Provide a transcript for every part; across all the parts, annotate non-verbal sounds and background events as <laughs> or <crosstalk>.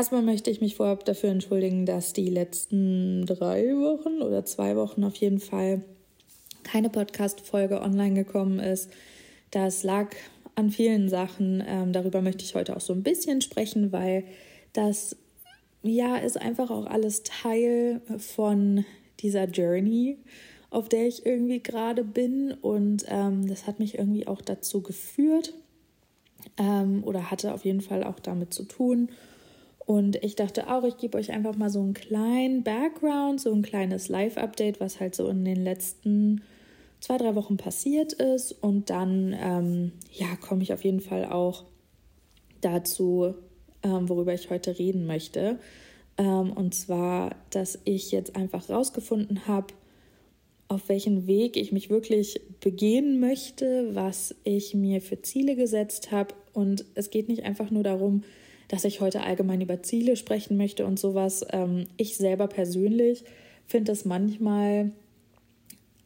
Erstmal möchte ich mich vorab dafür entschuldigen, dass die letzten drei Wochen oder zwei Wochen auf jeden Fall keine Podcast-Folge online gekommen ist. Das lag an vielen Sachen. Ähm, darüber möchte ich heute auch so ein bisschen sprechen, weil das ja ist einfach auch alles Teil von dieser Journey, auf der ich irgendwie gerade bin. Und ähm, das hat mich irgendwie auch dazu geführt ähm, oder hatte auf jeden Fall auch damit zu tun. Und ich dachte auch, ich gebe euch einfach mal so einen kleinen Background, so ein kleines Live-Update, was halt so in den letzten zwei, drei Wochen passiert ist. Und dann, ähm, ja, komme ich auf jeden Fall auch dazu, ähm, worüber ich heute reden möchte. Ähm, und zwar, dass ich jetzt einfach rausgefunden habe, auf welchen Weg ich mich wirklich begehen möchte, was ich mir für Ziele gesetzt habe. Und es geht nicht einfach nur darum, dass ich heute allgemein über Ziele sprechen möchte und sowas. Ähm, ich selber persönlich finde es manchmal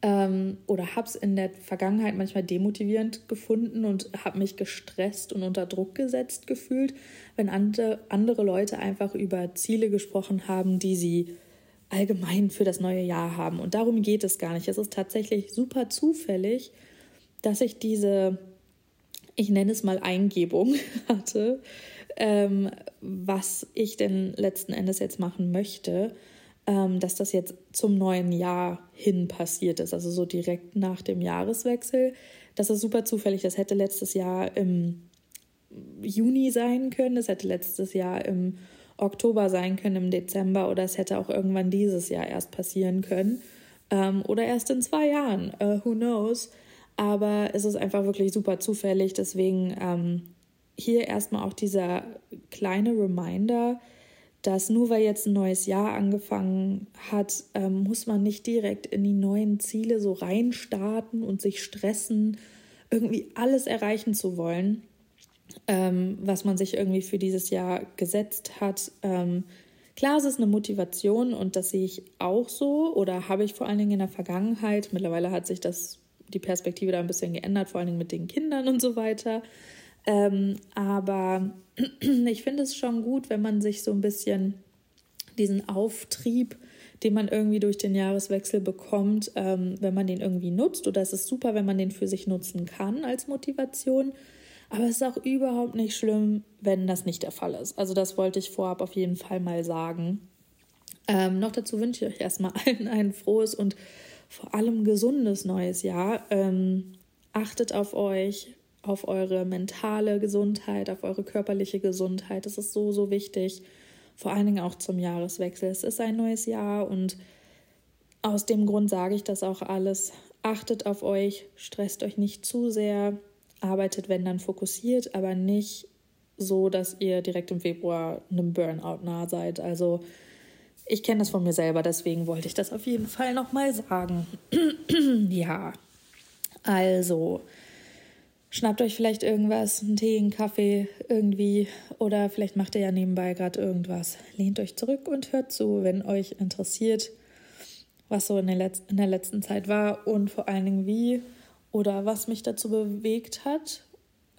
ähm, oder habe es in der Vergangenheit manchmal demotivierend gefunden und habe mich gestresst und unter Druck gesetzt gefühlt, wenn andere, andere Leute einfach über Ziele gesprochen haben, die sie allgemein für das neue Jahr haben. Und darum geht es gar nicht. Es ist tatsächlich super zufällig, dass ich diese, ich nenne es mal Eingebung <laughs> hatte, ähm, was ich denn letzten Endes jetzt machen möchte ähm, dass das jetzt zum neuen Jahr hin passiert ist, also so direkt nach dem Jahreswechsel. Das ist super zufällig. Das hätte letztes Jahr im Juni sein können, das hätte letztes Jahr im Oktober sein können, im Dezember oder es hätte auch irgendwann dieses Jahr erst passieren können ähm, oder erst in zwei Jahren. Uh, who knows? Aber es ist einfach wirklich super zufällig. Deswegen ähm, hier erstmal auch dieser kleine Reminder, dass nur weil jetzt ein neues Jahr angefangen hat, ähm, muss man nicht direkt in die neuen Ziele so reinstarten und sich stressen, irgendwie alles erreichen zu wollen, ähm, was man sich irgendwie für dieses Jahr gesetzt hat. Ähm, klar, es ist eine Motivation und das sehe ich auch so oder habe ich vor allen Dingen in der Vergangenheit. Mittlerweile hat sich das die Perspektive da ein bisschen geändert, vor allen Dingen mit den Kindern und so weiter. Ähm, aber <clears throat> ich finde es schon gut, wenn man sich so ein bisschen diesen Auftrieb, den man irgendwie durch den Jahreswechsel bekommt, ähm, wenn man den irgendwie nutzt. Oder es ist super, wenn man den für sich nutzen kann als Motivation. Aber es ist auch überhaupt nicht schlimm, wenn das nicht der Fall ist. Also das wollte ich vorab auf jeden Fall mal sagen. Ähm, noch dazu wünsche ich euch erstmal <laughs> allen ein frohes und vor allem gesundes neues Jahr. Ähm, achtet auf euch, auf eure mentale Gesundheit, auf eure körperliche Gesundheit. Das ist so, so wichtig. Vor allen Dingen auch zum Jahreswechsel. Es ist ein neues Jahr und aus dem Grund sage ich das auch alles. Achtet auf euch, stresst euch nicht zu sehr, arbeitet, wenn dann fokussiert, aber nicht so, dass ihr direkt im Februar einem Burnout nah seid. Also ich kenne das von mir selber, deswegen wollte ich das auf jeden Fall nochmal sagen. <clears throat> ja, also Schnappt euch vielleicht irgendwas, einen Tee, einen Kaffee irgendwie oder vielleicht macht ihr ja nebenbei gerade irgendwas. Lehnt euch zurück und hört zu, wenn euch interessiert, was so in der, Letz in der letzten Zeit war und vor allen Dingen wie oder was mich dazu bewegt hat,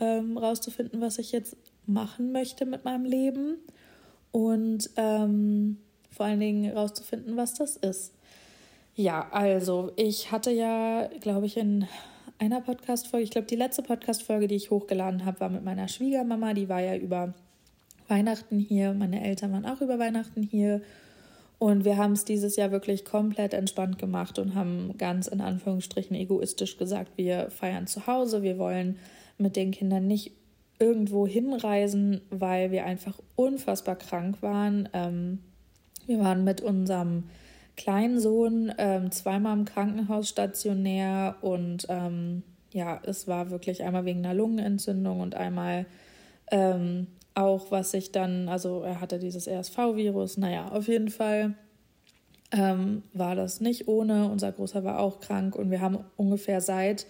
ähm, rauszufinden, was ich jetzt machen möchte mit meinem Leben und ähm, vor allen Dingen rauszufinden, was das ist. Ja, also ich hatte ja, glaube ich, in einer Podcast-Folge, ich glaube, die letzte Podcast-Folge, die ich hochgeladen habe, war mit meiner Schwiegermama. Die war ja über Weihnachten hier. Meine Eltern waren auch über Weihnachten hier. Und wir haben es dieses Jahr wirklich komplett entspannt gemacht und haben ganz in Anführungsstrichen egoistisch gesagt, wir feiern zu Hause, wir wollen mit den Kindern nicht irgendwo hinreisen, weil wir einfach unfassbar krank waren. Ähm, wir waren mit unserem kleinen Sohn ähm, zweimal im Krankenhaus stationär und ähm, ja, es war wirklich einmal wegen einer Lungenentzündung und einmal ähm, auch, was sich dann, also er hatte dieses RSV-Virus, naja, auf jeden Fall ähm, war das nicht ohne. Unser Großer war auch krank und wir haben ungefähr seit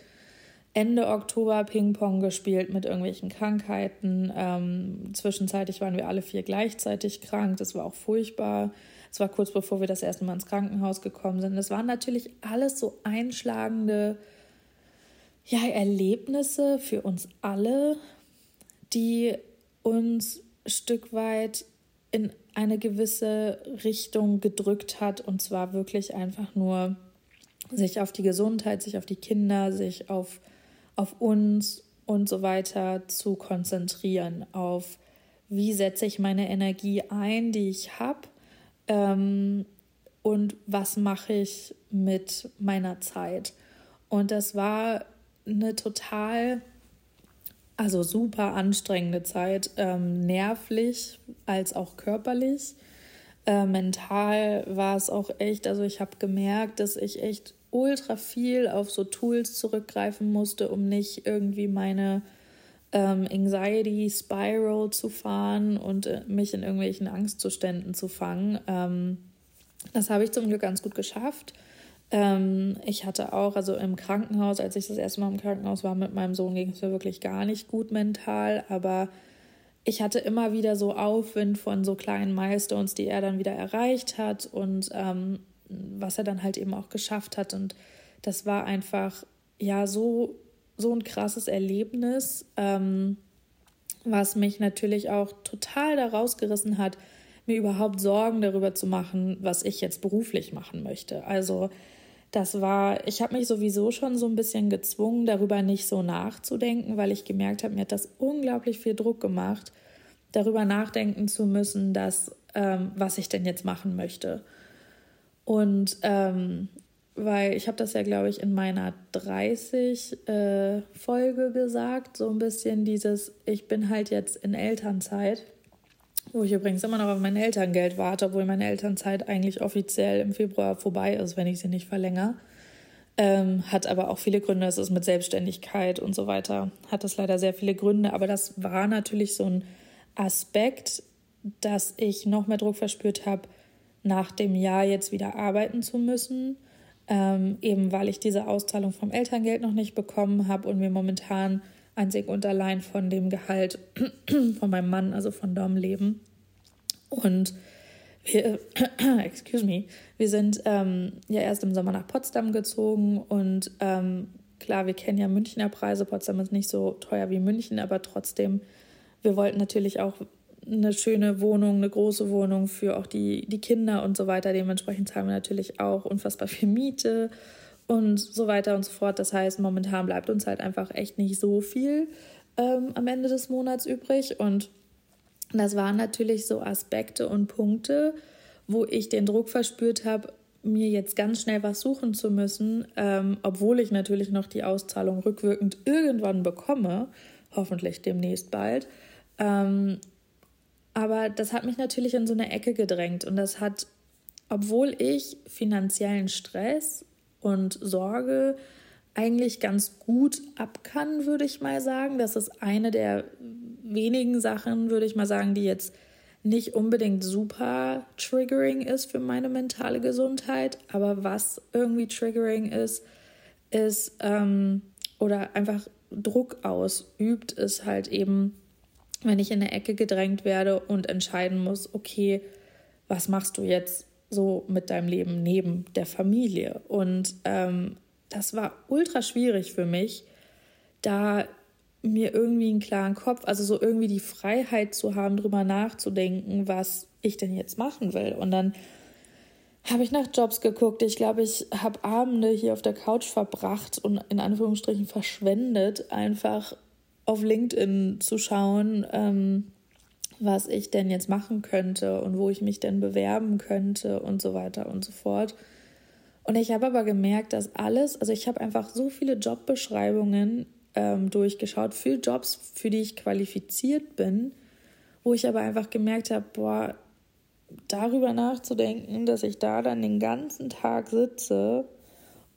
Ende Oktober Ping-Pong gespielt mit irgendwelchen Krankheiten. Ähm, zwischenzeitlich waren wir alle vier gleichzeitig krank. Das war auch furchtbar. Es war kurz bevor wir das erste Mal ins Krankenhaus gekommen sind. Es waren natürlich alles so einschlagende ja, Erlebnisse für uns alle, die uns ein Stück weit in eine gewisse Richtung gedrückt hat und zwar wirklich einfach nur sich auf die Gesundheit, sich auf die Kinder, sich auf, auf uns und so weiter zu konzentrieren, auf wie setze ich meine Energie ein, die ich habe ähm, und was mache ich mit meiner Zeit. Und das war eine total, also super anstrengende Zeit, ähm, nervlich als auch körperlich. Äh, mental war es auch echt, also ich habe gemerkt, dass ich echt ultra viel auf so Tools zurückgreifen musste, um nicht irgendwie meine ähm, Anxiety Spiral zu fahren und äh, mich in irgendwelchen Angstzuständen zu fangen. Ähm, das habe ich zum Glück ganz gut geschafft. Ähm, ich hatte auch, also im Krankenhaus, als ich das erste Mal im Krankenhaus war mit meinem Sohn, ging es mir wirklich gar nicht gut mental, aber ich hatte immer wieder so Aufwind von so kleinen Milestones, die er dann wieder erreicht hat und ähm, was er dann halt eben auch geschafft hat. Und das war einfach, ja, so, so ein krasses Erlebnis, ähm, was mich natürlich auch total da rausgerissen hat, mir überhaupt Sorgen darüber zu machen, was ich jetzt beruflich machen möchte. Also das war, ich habe mich sowieso schon so ein bisschen gezwungen, darüber nicht so nachzudenken, weil ich gemerkt habe, mir hat das unglaublich viel Druck gemacht, darüber nachdenken zu müssen, dass, ähm, was ich denn jetzt machen möchte. Und ähm, weil ich habe das ja, glaube ich, in meiner 30 äh, Folge gesagt, so ein bisschen dieses, ich bin halt jetzt in Elternzeit, wo ich übrigens immer noch auf mein Elterngeld warte, obwohl meine Elternzeit eigentlich offiziell im Februar vorbei ist, wenn ich sie nicht verlängere. Ähm, hat aber auch viele Gründe, es ist mit Selbstständigkeit und so weiter, hat das leider sehr viele Gründe, aber das war natürlich so ein Aspekt, dass ich noch mehr Druck verspürt habe, nach dem Jahr jetzt wieder arbeiten zu müssen, ähm, eben weil ich diese Auszahlung vom Elterngeld noch nicht bekommen habe und mir momentan einzig und allein von dem Gehalt <clears throat> von meinem Mann, also von Dom, leben. Und wir, <clears throat> excuse me, wir sind ähm, ja erst im Sommer nach Potsdam gezogen und ähm, klar, wir kennen ja Münchner Preise. Potsdam ist nicht so teuer wie München, aber trotzdem, wir wollten natürlich auch eine schöne Wohnung, eine große Wohnung für auch die, die Kinder und so weiter. Dementsprechend zahlen wir natürlich auch unfassbar viel Miete und so weiter und so fort. Das heißt, momentan bleibt uns halt einfach echt nicht so viel ähm, am Ende des Monats übrig. Und das waren natürlich so Aspekte und Punkte, wo ich den Druck verspürt habe, mir jetzt ganz schnell was suchen zu müssen, ähm, obwohl ich natürlich noch die Auszahlung rückwirkend irgendwann bekomme, hoffentlich demnächst bald. Ähm, aber das hat mich natürlich in so eine Ecke gedrängt und das hat, obwohl ich finanziellen Stress und Sorge eigentlich ganz gut ab kann, würde ich mal sagen. Das ist eine der wenigen Sachen, würde ich mal sagen, die jetzt nicht unbedingt super triggering ist für meine mentale Gesundheit, aber was irgendwie triggering ist, ist ähm, oder einfach Druck ausübt, ist halt eben wenn ich in eine Ecke gedrängt werde und entscheiden muss, okay, was machst du jetzt so mit deinem Leben neben der Familie? Und ähm, das war ultra schwierig für mich, da mir irgendwie einen klaren Kopf, also so irgendwie die Freiheit zu haben, drüber nachzudenken, was ich denn jetzt machen will. Und dann habe ich nach Jobs geguckt. Ich glaube, ich habe Abende hier auf der Couch verbracht und in Anführungsstrichen verschwendet, einfach auf LinkedIn zu schauen, ähm, was ich denn jetzt machen könnte und wo ich mich denn bewerben könnte und so weiter und so fort. Und ich habe aber gemerkt, dass alles, also ich habe einfach so viele Jobbeschreibungen ähm, durchgeschaut für Jobs, für die ich qualifiziert bin, wo ich aber einfach gemerkt habe, boah, darüber nachzudenken, dass ich da dann den ganzen Tag sitze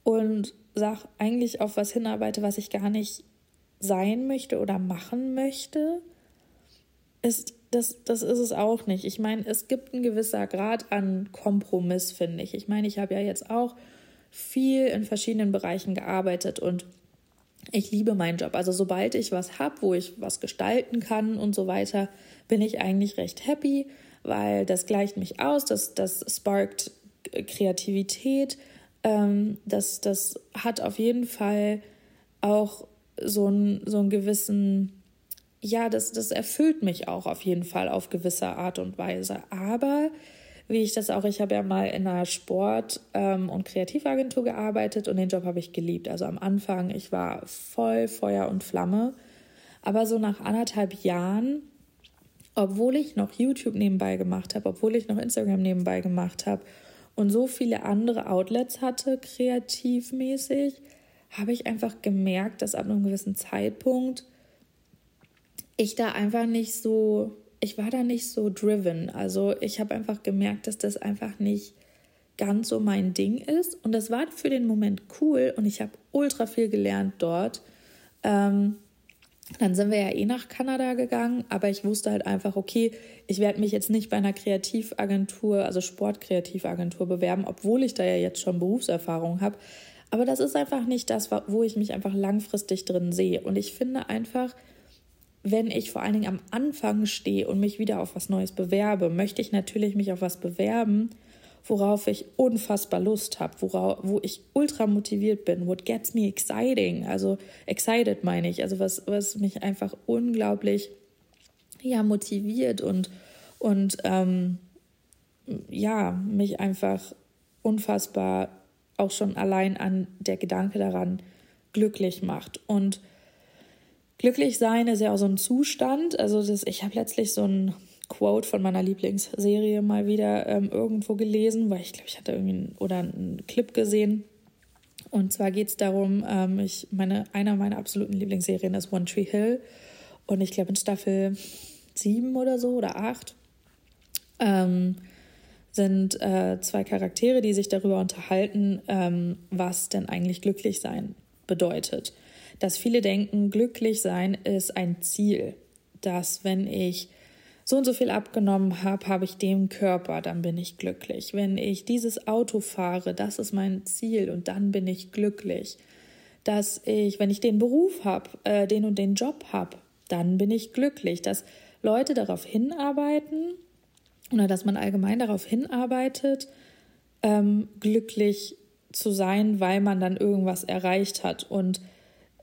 und sag eigentlich auf was hinarbeite, was ich gar nicht sein möchte oder machen möchte, ist, das, das ist es auch nicht. Ich meine, es gibt ein gewisser Grad an Kompromiss, finde ich. Ich meine, ich habe ja jetzt auch viel in verschiedenen Bereichen gearbeitet und ich liebe meinen Job. Also sobald ich was habe, wo ich was gestalten kann und so weiter, bin ich eigentlich recht happy, weil das gleicht mich aus, das, das sparkt Kreativität, ähm, das, das hat auf jeden Fall auch so, ein, so einen gewissen ja, das, das erfüllt mich auch auf jeden Fall auf gewisse Art und Weise. Aber wie ich das auch, ich habe ja mal in einer Sport- ähm, und Kreativagentur gearbeitet und den Job habe ich geliebt. Also am Anfang, ich war voll Feuer und Flamme. Aber so nach anderthalb Jahren, obwohl ich noch YouTube nebenbei gemacht habe, obwohl ich noch Instagram nebenbei gemacht habe und so viele andere Outlets hatte, kreativmäßig, habe ich einfach gemerkt, dass ab einem gewissen Zeitpunkt ich da einfach nicht so, ich war da nicht so driven. Also ich habe einfach gemerkt, dass das einfach nicht ganz so mein Ding ist. Und das war für den Moment cool und ich habe ultra viel gelernt dort. Ähm, dann sind wir ja eh nach Kanada gegangen, aber ich wusste halt einfach, okay, ich werde mich jetzt nicht bei einer Kreativagentur, also Sportkreativagentur bewerben, obwohl ich da ja jetzt schon Berufserfahrung habe. Aber das ist einfach nicht das, wo ich mich einfach langfristig drin sehe. Und ich finde einfach, wenn ich vor allen Dingen am Anfang stehe und mich wieder auf was Neues bewerbe, möchte ich natürlich mich auf was bewerben, worauf ich unfassbar Lust habe, wo ich ultra motiviert bin, what gets me exciting, also excited meine ich, also was, was mich einfach unglaublich ja, motiviert und, und ähm, ja, mich einfach unfassbar auch schon allein an der Gedanke daran glücklich macht. Und Glücklich sein ist ja auch so ein Zustand. Also das, ich habe letztlich so ein Quote von meiner Lieblingsserie mal wieder ähm, irgendwo gelesen, weil ich glaube, ich hatte irgendwie einen, oder einen Clip gesehen. Und zwar geht es darum, ähm, ich meine, einer meiner absoluten Lieblingsserien ist One Tree Hill. Und ich glaube in Staffel sieben oder so oder acht ähm, sind äh, zwei Charaktere, die sich darüber unterhalten, ähm, was denn eigentlich glücklich sein bedeutet dass viele denken, glücklich sein ist ein Ziel. Dass wenn ich so und so viel abgenommen habe, habe ich den Körper, dann bin ich glücklich. Wenn ich dieses Auto fahre, das ist mein Ziel und dann bin ich glücklich. Dass ich, wenn ich den Beruf habe, äh, den und den Job habe, dann bin ich glücklich. Dass Leute darauf hinarbeiten oder dass man allgemein darauf hinarbeitet, ähm, glücklich zu sein, weil man dann irgendwas erreicht hat. Und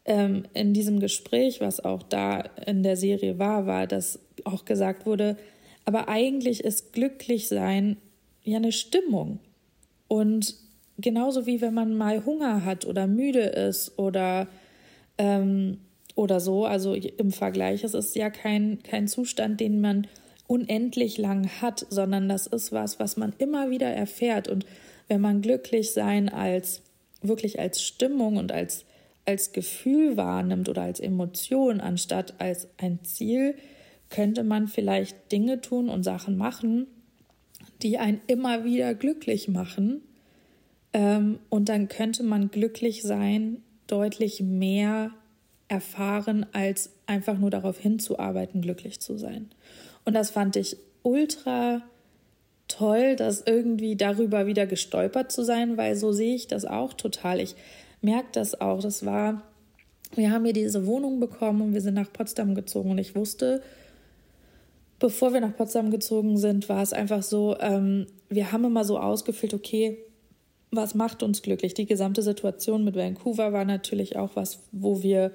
ähm, in diesem Gespräch, was auch da in der Serie war, war, dass auch gesagt wurde, aber eigentlich ist glücklich sein ja eine Stimmung. Und genauso wie wenn man mal Hunger hat oder müde ist oder, ähm, oder so, also im Vergleich, es ist ja kein, kein Zustand, den man unendlich lang hat, sondern das ist was, was man immer wieder erfährt. Und wenn man glücklich sein als wirklich als Stimmung und als als Gefühl wahrnimmt oder als Emotion anstatt als ein Ziel, könnte man vielleicht Dinge tun und Sachen machen, die einen immer wieder glücklich machen. Ähm, und dann könnte man glücklich sein, deutlich mehr erfahren, als einfach nur darauf hinzuarbeiten, glücklich zu sein. Und das fand ich ultra toll, das irgendwie darüber wieder gestolpert zu sein, weil so sehe ich das auch total. Ich merke das auch. Das war, wir haben hier diese Wohnung bekommen und wir sind nach Potsdam gezogen und ich wusste, bevor wir nach Potsdam gezogen sind, war es einfach so, ähm, wir haben immer so ausgefüllt, okay, was macht uns glücklich? Die gesamte Situation mit Vancouver war natürlich auch was, wo wir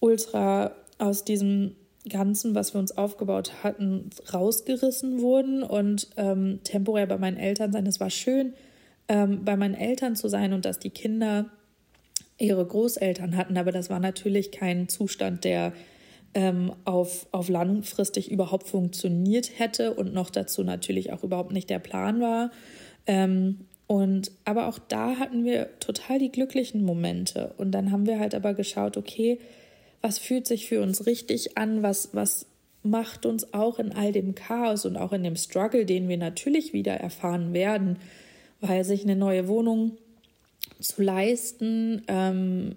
ultra aus diesem Ganzen, was wir uns aufgebaut hatten, rausgerissen wurden und ähm, temporär bei meinen Eltern sein. Es war schön, ähm, bei meinen Eltern zu sein und dass die Kinder ihre Großeltern hatten, aber das war natürlich kein Zustand, der ähm, auf, auf langfristig überhaupt funktioniert hätte und noch dazu natürlich auch überhaupt nicht der Plan war. Ähm, und aber auch da hatten wir total die glücklichen Momente. Und dann haben wir halt aber geschaut, okay, was fühlt sich für uns richtig an, was, was macht uns auch in all dem Chaos und auch in dem Struggle, den wir natürlich wieder erfahren werden, weil sich eine neue Wohnung zu leisten, ähm,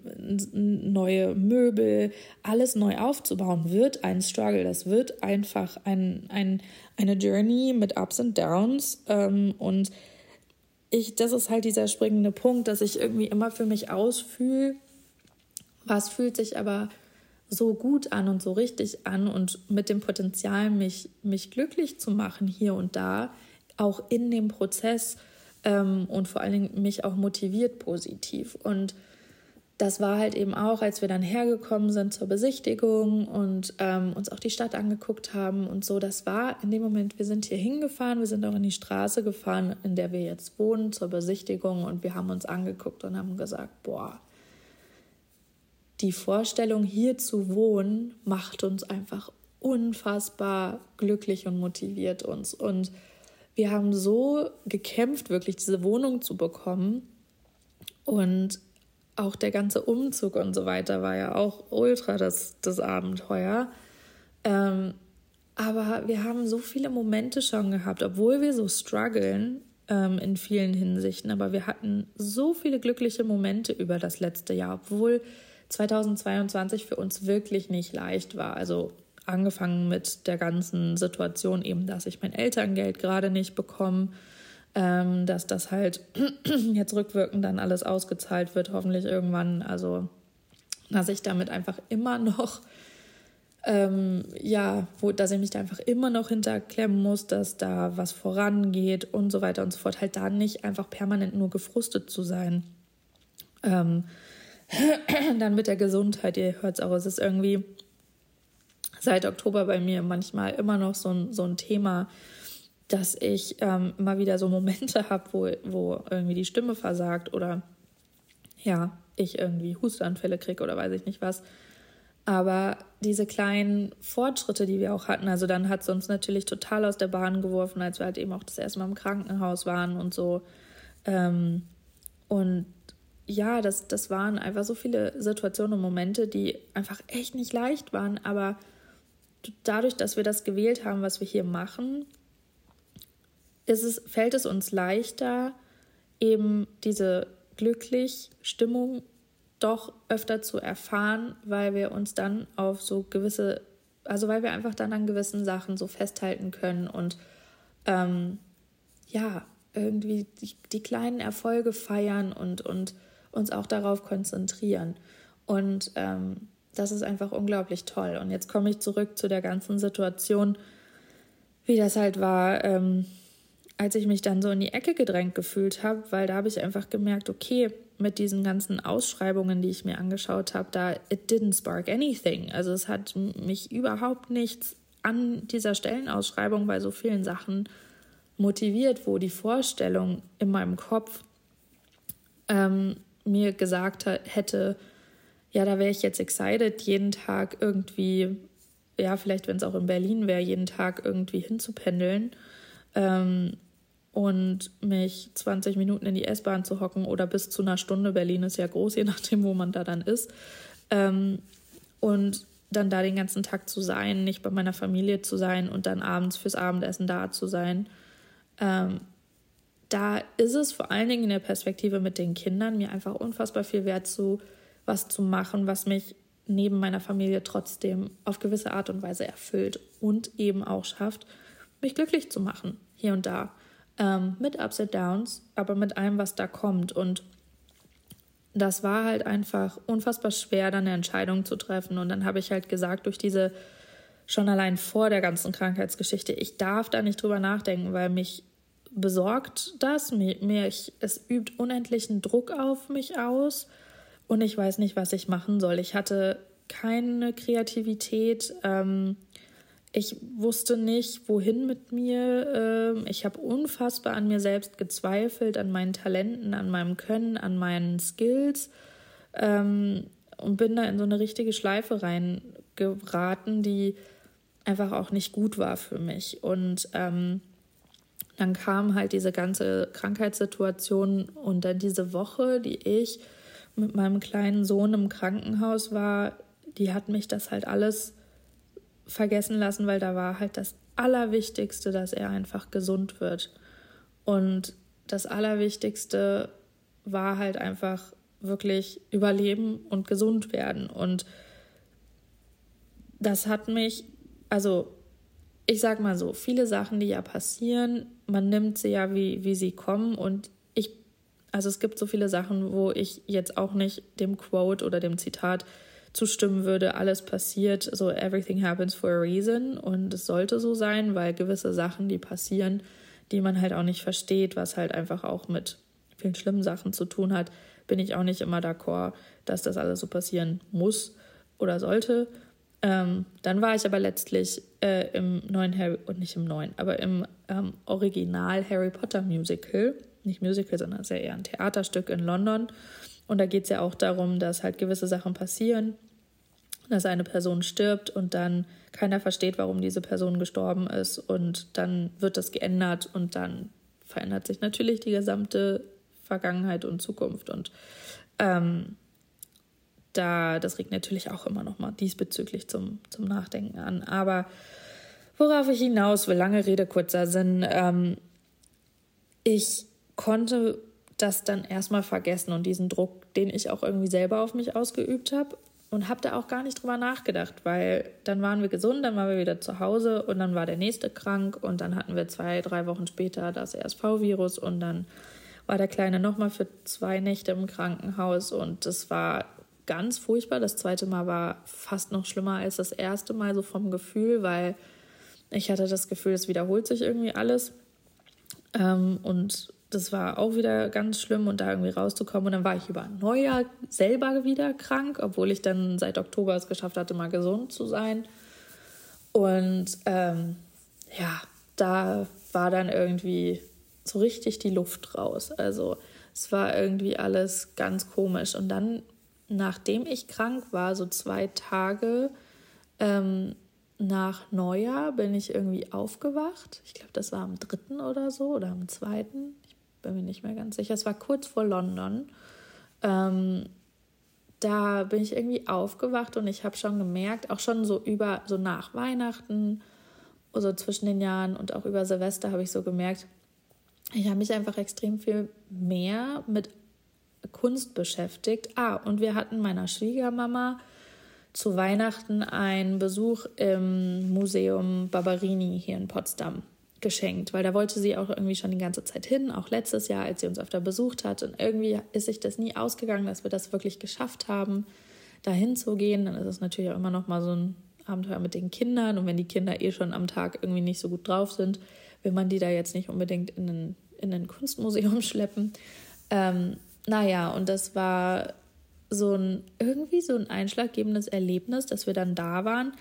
neue Möbel, alles neu aufzubauen, wird ein Struggle. Das wird einfach ein, ein, eine Journey mit Ups und Downs. Ähm, und ich, das ist halt dieser springende Punkt, dass ich irgendwie immer für mich ausfühle, was fühlt sich aber so gut an und so richtig an und mit dem Potenzial, mich, mich glücklich zu machen hier und da, auch in dem Prozess ähm, und vor allen Dingen mich auch motiviert positiv. Und das war halt eben auch, als wir dann hergekommen sind zur Besichtigung und ähm, uns auch die Stadt angeguckt haben und so. Das war in dem Moment, wir sind hier hingefahren, wir sind auch in die Straße gefahren, in der wir jetzt wohnen, zur Besichtigung und wir haben uns angeguckt und haben gesagt, boah, die Vorstellung, hier zu wohnen, macht uns einfach unfassbar glücklich und motiviert uns. Und wir haben so gekämpft, wirklich diese Wohnung zu bekommen. Und auch der ganze Umzug und so weiter war ja auch ultra das, das Abenteuer. Ähm, aber wir haben so viele Momente schon gehabt, obwohl wir so strugglen ähm, in vielen Hinsichten. Aber wir hatten so viele glückliche Momente über das letzte Jahr, obwohl 2022 für uns wirklich nicht leicht war. Also angefangen mit der ganzen Situation eben, dass ich mein Elterngeld gerade nicht bekomme ähm, dass das halt <clears throat> jetzt rückwirkend dann alles ausgezahlt wird, hoffentlich irgendwann. Also, dass ich damit einfach immer noch, ähm, ja, wo, dass ich mich da einfach immer noch hinterklemmen muss, dass da was vorangeht und so weiter und so fort. Halt da nicht einfach permanent nur gefrustet zu sein. Ähm, <clears throat> dann mit der Gesundheit, ihr hört es auch, es ist irgendwie seit Oktober bei mir manchmal immer noch so ein, so ein Thema, dass ich ähm, immer wieder so Momente <laughs> habe, wo, wo irgendwie die Stimme versagt oder ja, ich irgendwie Hustanfälle kriege oder weiß ich nicht was. Aber diese kleinen Fortschritte, die wir auch hatten, also dann hat es uns natürlich total aus der Bahn geworfen, als wir halt eben auch das erste Mal im Krankenhaus waren und so. Ähm, und ja, das, das waren einfach so viele Situationen und Momente, die einfach echt nicht leicht waren. Aber dadurch, dass wir das gewählt haben, was wir hier machen, es, fällt es uns leichter, eben diese glücklich Stimmung doch öfter zu erfahren, weil wir uns dann auf so gewisse, also weil wir einfach dann an gewissen Sachen so festhalten können und ähm, ja, irgendwie die, die, kleinen Erfolge feiern und, und uns auch darauf konzentrieren. Und ähm, das ist einfach unglaublich toll. Und jetzt komme ich zurück zu der ganzen Situation, wie das halt war. Ähm, als ich mich dann so in die Ecke gedrängt gefühlt habe, weil da habe ich einfach gemerkt, okay, mit diesen ganzen Ausschreibungen, die ich mir angeschaut habe, da it didn't spark anything. Also es hat mich überhaupt nichts an dieser Stellenausschreibung bei so vielen Sachen motiviert, wo die Vorstellung in meinem Kopf ähm, mir gesagt hätte, ja, da wäre ich jetzt excited, jeden Tag irgendwie, ja, vielleicht wenn es auch in Berlin wäre, jeden Tag irgendwie hinzupendeln. Ähm, und mich 20 Minuten in die S-Bahn zu hocken oder bis zu einer Stunde. Berlin ist ja groß, je <laughs> nachdem, wo man da dann ist. Ähm, und dann da den ganzen Tag zu sein, nicht bei meiner Familie zu sein und dann abends fürs Abendessen da zu sein. Ähm, da ist es vor allen Dingen in der Perspektive mit den Kindern mir einfach unfassbar viel wert zu was zu machen, was mich neben meiner Familie trotzdem auf gewisse Art und Weise erfüllt und eben auch schafft, mich glücklich zu machen, hier und da ähm, mit Ups und Downs, aber mit allem, was da kommt. Und das war halt einfach unfassbar schwer, dann eine Entscheidung zu treffen. Und dann habe ich halt gesagt, durch diese schon allein vor der ganzen Krankheitsgeschichte, ich darf da nicht drüber nachdenken, weil mich besorgt das, mir, mir ich, es übt unendlichen Druck auf mich aus und ich weiß nicht, was ich machen soll. Ich hatte keine Kreativität. Ähm, ich wusste nicht, wohin mit mir. Ähm, ich habe unfassbar an mir selbst gezweifelt, an meinen Talenten, an meinem Können, an meinen Skills ähm, und bin da in so eine richtige Schleife reingeraten, die einfach auch nicht gut war für mich. Und ähm, dann kam halt diese ganze Krankheitssituation und dann diese Woche, die ich mit meinem kleinen Sohn im Krankenhaus war, die hat mich das halt alles vergessen lassen, weil da war halt das Allerwichtigste, dass er einfach gesund wird. Und das Allerwichtigste war halt einfach wirklich überleben und gesund werden. Und das hat mich, also ich sag mal so, viele Sachen, die ja passieren, man nimmt sie ja, wie, wie sie kommen. Und ich, also es gibt so viele Sachen, wo ich jetzt auch nicht dem Quote oder dem Zitat zustimmen würde, alles passiert, so everything happens for a reason und es sollte so sein, weil gewisse Sachen, die passieren, die man halt auch nicht versteht, was halt einfach auch mit vielen schlimmen Sachen zu tun hat, bin ich auch nicht immer d'accord, dass das alles so passieren muss oder sollte. Ähm, dann war ich aber letztlich äh, im neuen Harry, und nicht im neuen, aber im ähm, Original Harry Potter Musical, nicht Musical, sondern sehr eher ein Theaterstück in London. Und da geht es ja auch darum, dass halt gewisse Sachen passieren, dass eine Person stirbt und dann keiner versteht, warum diese Person gestorben ist. Und dann wird das geändert und dann verändert sich natürlich die gesamte Vergangenheit und Zukunft. Und ähm, da, das regt natürlich auch immer noch mal diesbezüglich zum, zum Nachdenken an. Aber worauf ich hinaus will, lange Rede, kurzer Sinn, ähm, ich konnte das dann erstmal vergessen und diesen Druck, den ich auch irgendwie selber auf mich ausgeübt habe und habe da auch gar nicht drüber nachgedacht, weil dann waren wir gesund, dann waren wir wieder zu Hause und dann war der nächste krank und dann hatten wir zwei, drei Wochen später das RSV-Virus und dann war der Kleine nochmal für zwei Nächte im Krankenhaus und das war ganz furchtbar. Das zweite Mal war fast noch schlimmer als das erste Mal, so vom Gefühl, weil ich hatte das Gefühl, es wiederholt sich irgendwie alles. Ähm, und das war auch wieder ganz schlimm und da irgendwie rauszukommen. Und dann war ich über Neujahr selber wieder krank, obwohl ich dann seit Oktober es geschafft hatte, mal gesund zu sein. Und ähm, ja, da war dann irgendwie so richtig die Luft raus. Also es war irgendwie alles ganz komisch. Und dann, nachdem ich krank war, so zwei Tage ähm, nach Neujahr, bin ich irgendwie aufgewacht. Ich glaube, das war am dritten oder so oder am zweiten bin mir nicht mehr ganz sicher. Es war kurz vor London. Ähm, da bin ich irgendwie aufgewacht und ich habe schon gemerkt, auch schon so über, so nach Weihnachten, so zwischen den Jahren und auch über Silvester habe ich so gemerkt, ich habe mich einfach extrem viel mehr mit Kunst beschäftigt. Ah, und wir hatten meiner Schwiegermama zu Weihnachten einen Besuch im Museum Barberini hier in Potsdam geschenkt, weil da wollte sie auch irgendwie schon die ganze Zeit hin, auch letztes Jahr, als sie uns öfter besucht hat. Und irgendwie ist sich das nie ausgegangen, dass wir das wirklich geschafft haben, da hinzugehen. Dann ist es natürlich auch immer noch mal so ein Abenteuer mit den Kindern. Und wenn die Kinder eh schon am Tag irgendwie nicht so gut drauf sind, will man die da jetzt nicht unbedingt in ein, in ein Kunstmuseum <laughs> schleppen. Ähm, naja, und das war so ein irgendwie so ein einschlaggebendes Erlebnis, dass wir dann da waren,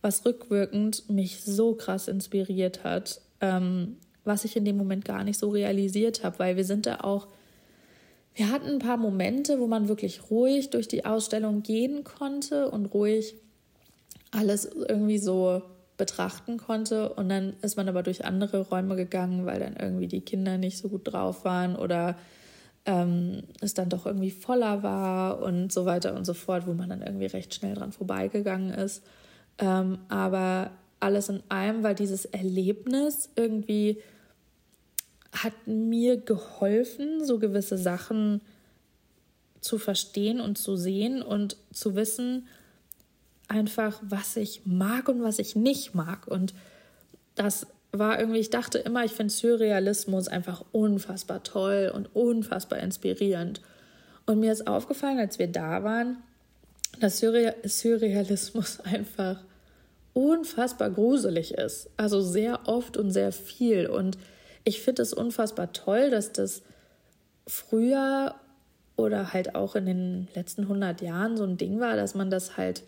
was rückwirkend mich so krass inspiriert hat ähm, was ich in dem Moment gar nicht so realisiert habe, weil wir sind da auch, wir hatten ein paar Momente, wo man wirklich ruhig durch die Ausstellung gehen konnte und ruhig alles irgendwie so betrachten konnte. Und dann ist man aber durch andere Räume gegangen, weil dann irgendwie die Kinder nicht so gut drauf waren oder ähm, es dann doch irgendwie voller war und so weiter und so fort, wo man dann irgendwie recht schnell dran vorbeigegangen ist. Ähm, aber alles in allem, weil dieses Erlebnis irgendwie hat mir geholfen, so gewisse Sachen zu verstehen und zu sehen und zu wissen, einfach, was ich mag und was ich nicht mag. Und das war irgendwie, ich dachte immer, ich finde Surrealismus einfach unfassbar toll und unfassbar inspirierend. Und mir ist aufgefallen, als wir da waren, dass Surrealismus <laughs> einfach unfassbar gruselig ist. Also sehr oft und sehr viel. Und ich finde es unfassbar toll, dass das früher oder halt auch in den letzten 100 Jahren so ein Ding war, dass man das halt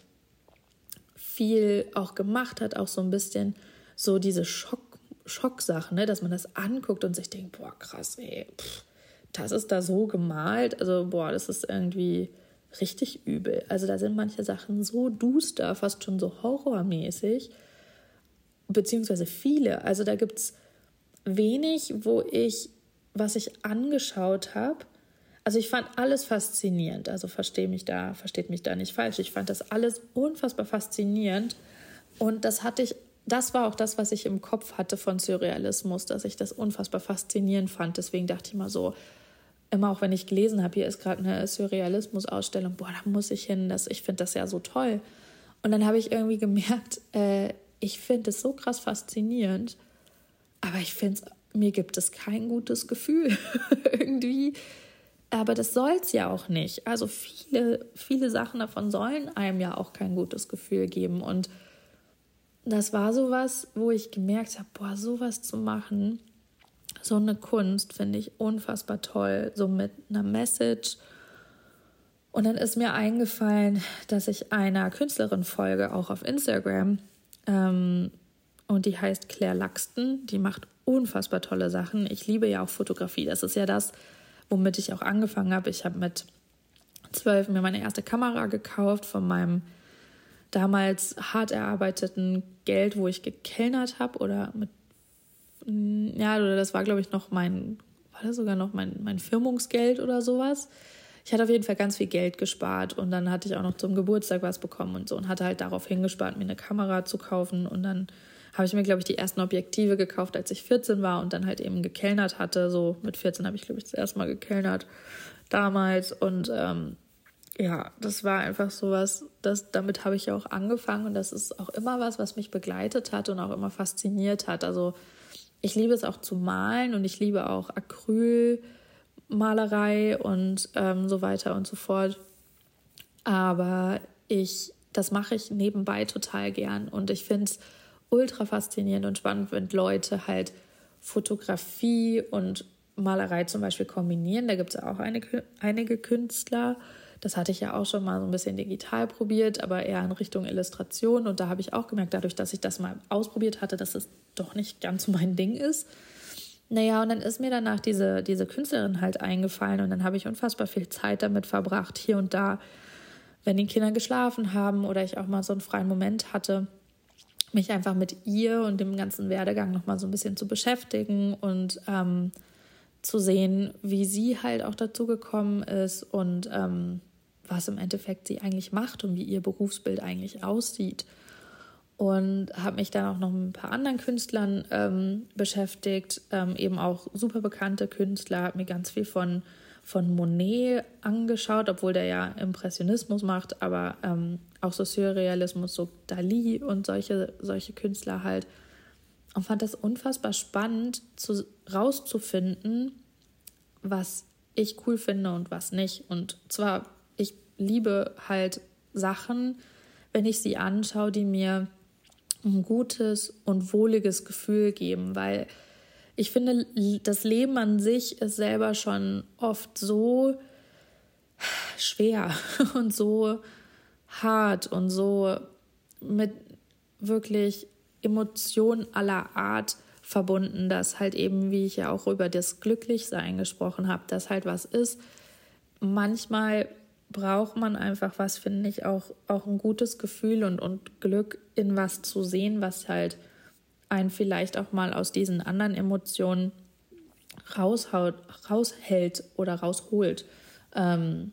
viel auch gemacht hat, auch so ein bisschen so diese Schock, Schocksachen, ne? dass man das anguckt und sich denkt, boah, krass, ey, pff, das ist da so gemalt. Also, boah, das ist irgendwie richtig übel. Also da sind manche Sachen so duster, fast schon so horrormäßig, beziehungsweise viele. Also da gibt es wenig, wo ich, was ich angeschaut habe, also ich fand alles faszinierend. Also verstehe mich da, versteht mich da nicht falsch. Ich fand das alles unfassbar faszinierend. Und das hatte ich, das war auch das, was ich im Kopf hatte von Surrealismus, dass ich das unfassbar faszinierend fand. Deswegen dachte ich mal so, immer auch wenn ich gelesen habe, hier ist gerade eine Surrealismus-Ausstellung, boah, da muss ich hin, das, ich finde das ja so toll. Und dann habe ich irgendwie gemerkt, <laughs> äh, ich finde es so krass faszinierend, aber ich finde mir gibt es kein gutes Gefühl <laughs> irgendwie. Aber das soll es ja auch nicht. Also viele, viele Sachen davon sollen einem ja auch kein gutes Gefühl geben. Und das war sowas, wo ich gemerkt habe, boah, sowas zu machen, so eine Kunst finde ich unfassbar toll, so mit einer Message. Und dann ist mir eingefallen, dass ich einer Künstlerin folge, auch auf Instagram. Ähm, und die heißt Claire Laxton. Die macht unfassbar tolle Sachen. Ich liebe ja auch Fotografie. Das ist ja das, womit ich auch angefangen habe. Ich habe mit zwölf mir meine erste Kamera gekauft von meinem damals hart erarbeiteten Geld, wo ich gekellnert habe oder mit ja, oder das war glaube ich noch mein war das sogar noch mein mein Firmungsgeld oder sowas. Ich hatte auf jeden Fall ganz viel Geld gespart und dann hatte ich auch noch zum Geburtstag was bekommen und so und hatte halt darauf hingespart, mir eine Kamera zu kaufen und dann habe ich mir, glaube ich, die ersten Objektive gekauft, als ich 14 war und dann halt eben gekellnert hatte. So mit 14 habe ich, glaube ich, das erste Mal gekellnert damals. Und ähm, ja, das war einfach so was, das, damit habe ich auch angefangen und das ist auch immer was, was mich begleitet hat und auch immer fasziniert hat. Also ich liebe es auch zu malen und ich liebe auch Acrylmalerei und ähm, so weiter und so fort. Aber ich, das mache ich nebenbei total gern und ich finde es ultra faszinierend und spannend, wenn Leute halt Fotografie und Malerei zum Beispiel kombinieren. Da gibt es auch einige, einige Künstler, das hatte ich ja auch schon mal so ein bisschen digital probiert, aber eher in Richtung Illustration. Und da habe ich auch gemerkt, dadurch, dass ich das mal ausprobiert hatte, dass es doch nicht ganz so mein Ding ist. Naja, und dann ist mir danach diese, diese Künstlerin halt eingefallen und dann habe ich unfassbar viel Zeit damit verbracht, hier und da, wenn die Kinder geschlafen haben oder ich auch mal so einen freien Moment hatte, mich einfach mit ihr und dem ganzen Werdegang nochmal so ein bisschen zu beschäftigen und ähm, zu sehen, wie sie halt auch dazu gekommen ist und ähm, was im Endeffekt sie eigentlich macht und wie ihr Berufsbild eigentlich aussieht. Und habe mich dann auch noch mit ein paar anderen Künstlern ähm, beschäftigt, ähm, eben auch super bekannte Künstler, habe mir ganz viel von, von Monet angeschaut, obwohl der ja Impressionismus macht, aber ähm, auch so Surrealismus, so Dali und solche, solche Künstler halt. Und fand das unfassbar spannend, zu, rauszufinden, was ich cool finde und was nicht. Und zwar liebe halt Sachen, wenn ich sie anschaue, die mir ein gutes und wohliges Gefühl geben, weil ich finde, das Leben an sich ist selber schon oft so schwer <laughs> und so hart und so mit wirklich Emotionen aller Art verbunden, dass halt eben, wie ich ja auch über das Glücklichsein gesprochen habe, dass halt was ist. Manchmal braucht man einfach was, finde ich, auch, auch ein gutes Gefühl und, und Glück in was zu sehen, was halt einen vielleicht auch mal aus diesen anderen Emotionen raushaut, raushält oder rausholt. Ähm,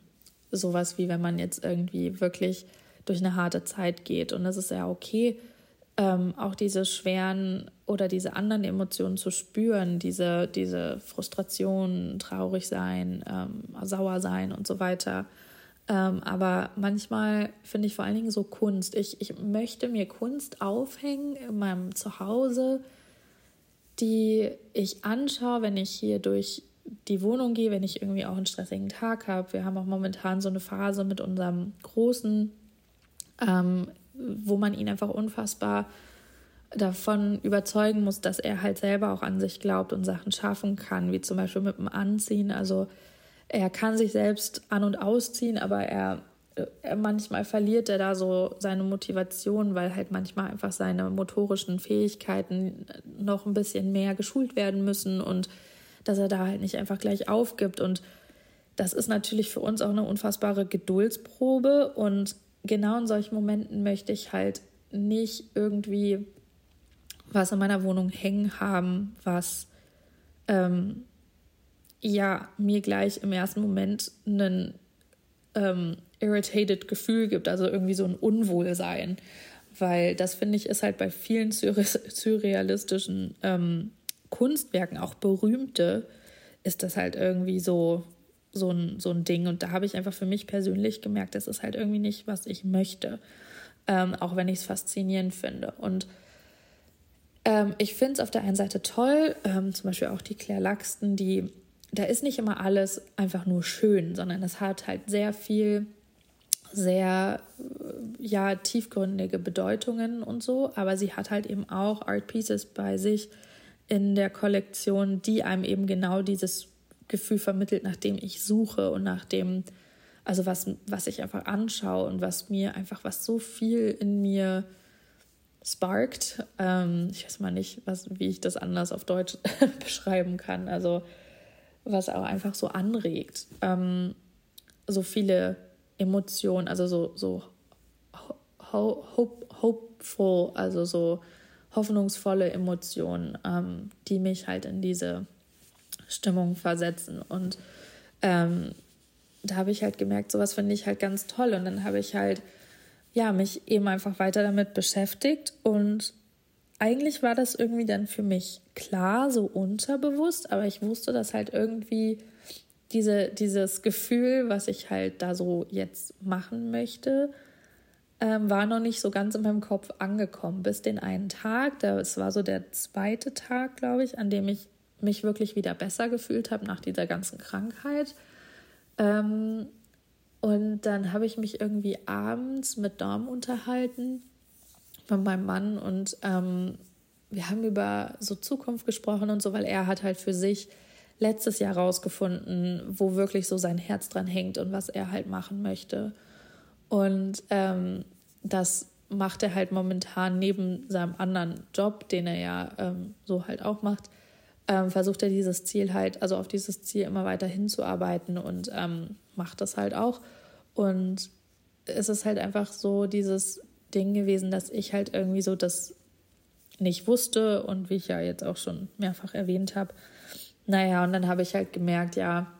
sowas wie wenn man jetzt irgendwie wirklich durch eine harte Zeit geht. Und es ist ja okay, ähm, auch diese schweren oder diese anderen Emotionen zu spüren, diese, diese Frustration, traurig sein, ähm, sauer sein und so weiter. Ähm, aber manchmal finde ich vor allen Dingen so Kunst. Ich, ich möchte mir Kunst aufhängen in meinem Zuhause, die ich anschaue, wenn ich hier durch die Wohnung gehe, wenn ich irgendwie auch einen stressigen Tag habe. Wir haben auch momentan so eine Phase mit unserem Großen, ähm, wo man ihn einfach unfassbar davon überzeugen muss, dass er halt selber auch an sich glaubt und Sachen schaffen kann, wie zum Beispiel mit dem Anziehen. Also er kann sich selbst an- und ausziehen, aber er, er, manchmal verliert er da so seine Motivation, weil halt manchmal einfach seine motorischen Fähigkeiten noch ein bisschen mehr geschult werden müssen und dass er da halt nicht einfach gleich aufgibt. Und das ist natürlich für uns auch eine unfassbare Geduldsprobe. Und genau in solchen Momenten möchte ich halt nicht irgendwie was in meiner Wohnung hängen haben, was ähm, ja mir gleich im ersten Moment einen ähm, irritated Gefühl gibt, also irgendwie so ein Unwohlsein. Weil das finde ich ist halt bei vielen surrealistischen ähm, Kunstwerken, auch berühmte, ist das halt irgendwie so, so, ein, so ein Ding. Und da habe ich einfach für mich persönlich gemerkt, das ist halt irgendwie nicht, was ich möchte. Ähm, auch wenn ich es faszinierend finde. Und ähm, ich finde es auf der einen Seite toll, ähm, zum Beispiel auch die Claire Laxton, die da ist nicht immer alles einfach nur schön, sondern es hat halt sehr viel, sehr äh, ja, tiefgründige Bedeutungen und so. Aber sie hat halt eben auch Art Pieces bei sich in der Kollektion, die einem eben genau dieses Gefühl vermittelt, nach dem ich suche und nach dem, also was, was ich einfach anschaue und was mir einfach, was so viel in mir sparkt. Ähm, ich weiß mal nicht, was, wie ich das anders auf Deutsch <laughs> beschreiben kann. Also was auch einfach so anregt. Ähm, so viele Emotionen, also so, so hope, hopeful, also so hoffnungsvolle Emotionen, ähm, die mich halt in diese Stimmung versetzen. Und ähm, da habe ich halt gemerkt, sowas finde ich halt ganz toll. Und dann habe ich halt, ja, mich eben einfach weiter damit beschäftigt. Und eigentlich war das irgendwie dann für mich klar, so unterbewusst, aber ich wusste, dass halt irgendwie diese, dieses Gefühl, was ich halt da so jetzt machen möchte, ähm, war noch nicht so ganz in meinem Kopf angekommen. Bis den einen Tag, das war so der zweite Tag, glaube ich, an dem ich mich wirklich wieder besser gefühlt habe nach dieser ganzen Krankheit. Ähm, und dann habe ich mich irgendwie abends mit Dom unterhalten, mit meinem Mann, und ähm, wir haben über so Zukunft gesprochen und so, weil er hat halt für sich letztes Jahr rausgefunden, wo wirklich so sein Herz dran hängt und was er halt machen möchte. Und ähm, das macht er halt momentan neben seinem anderen Job, den er ja ähm, so halt auch macht, ähm, versucht er dieses Ziel halt, also auf dieses Ziel immer weiter hinzuarbeiten und ähm, macht das halt auch. Und es ist halt einfach so dieses Ding gewesen, dass ich halt irgendwie so das nicht wusste und wie ich ja jetzt auch schon mehrfach erwähnt habe. Naja, und dann habe ich halt gemerkt, ja,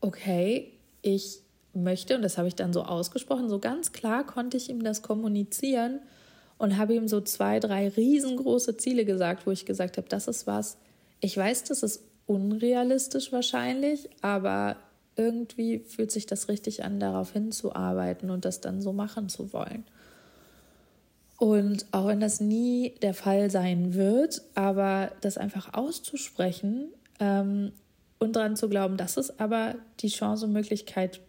okay, ich möchte, und das habe ich dann so ausgesprochen, so ganz klar konnte ich ihm das kommunizieren und habe ihm so zwei, drei riesengroße Ziele gesagt, wo ich gesagt habe, das ist was, ich weiß, das ist unrealistisch wahrscheinlich, aber irgendwie fühlt sich das richtig an, darauf hinzuarbeiten und das dann so machen zu wollen. Und auch wenn das nie der Fall sein wird, aber das einfach auszusprechen ähm, und daran zu glauben, dass es aber die Chance und Möglichkeit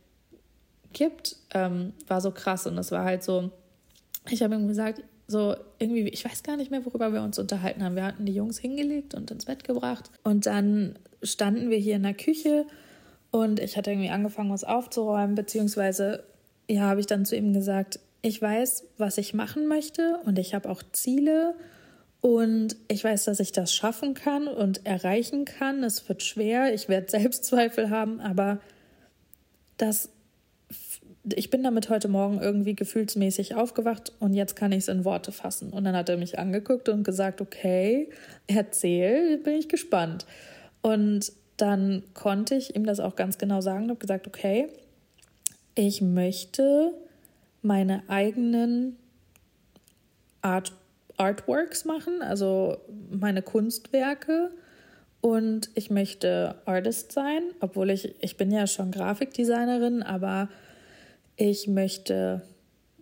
gibt, ähm, war so krass. Und es war halt so, ich habe ihm gesagt, so irgendwie, ich weiß gar nicht mehr, worüber wir uns unterhalten haben. Wir hatten die Jungs hingelegt und ins Bett gebracht. Und dann standen wir hier in der Küche und ich hatte irgendwie angefangen, was aufzuräumen, beziehungsweise, ja, habe ich dann zu ihm gesagt, ich weiß, was ich machen möchte und ich habe auch Ziele und ich weiß, dass ich das schaffen kann und erreichen kann. Es wird schwer, ich werde Selbstzweifel haben, aber das, ich bin damit heute Morgen irgendwie gefühlsmäßig aufgewacht und jetzt kann ich es in Worte fassen. Und dann hat er mich angeguckt und gesagt, okay, erzähl, bin ich gespannt. Und dann konnte ich ihm das auch ganz genau sagen und habe gesagt, okay, ich möchte meine eigenen Art, Artworks machen, also meine Kunstwerke. Und ich möchte Artist sein, obwohl ich, ich bin ja schon Grafikdesignerin, aber ich möchte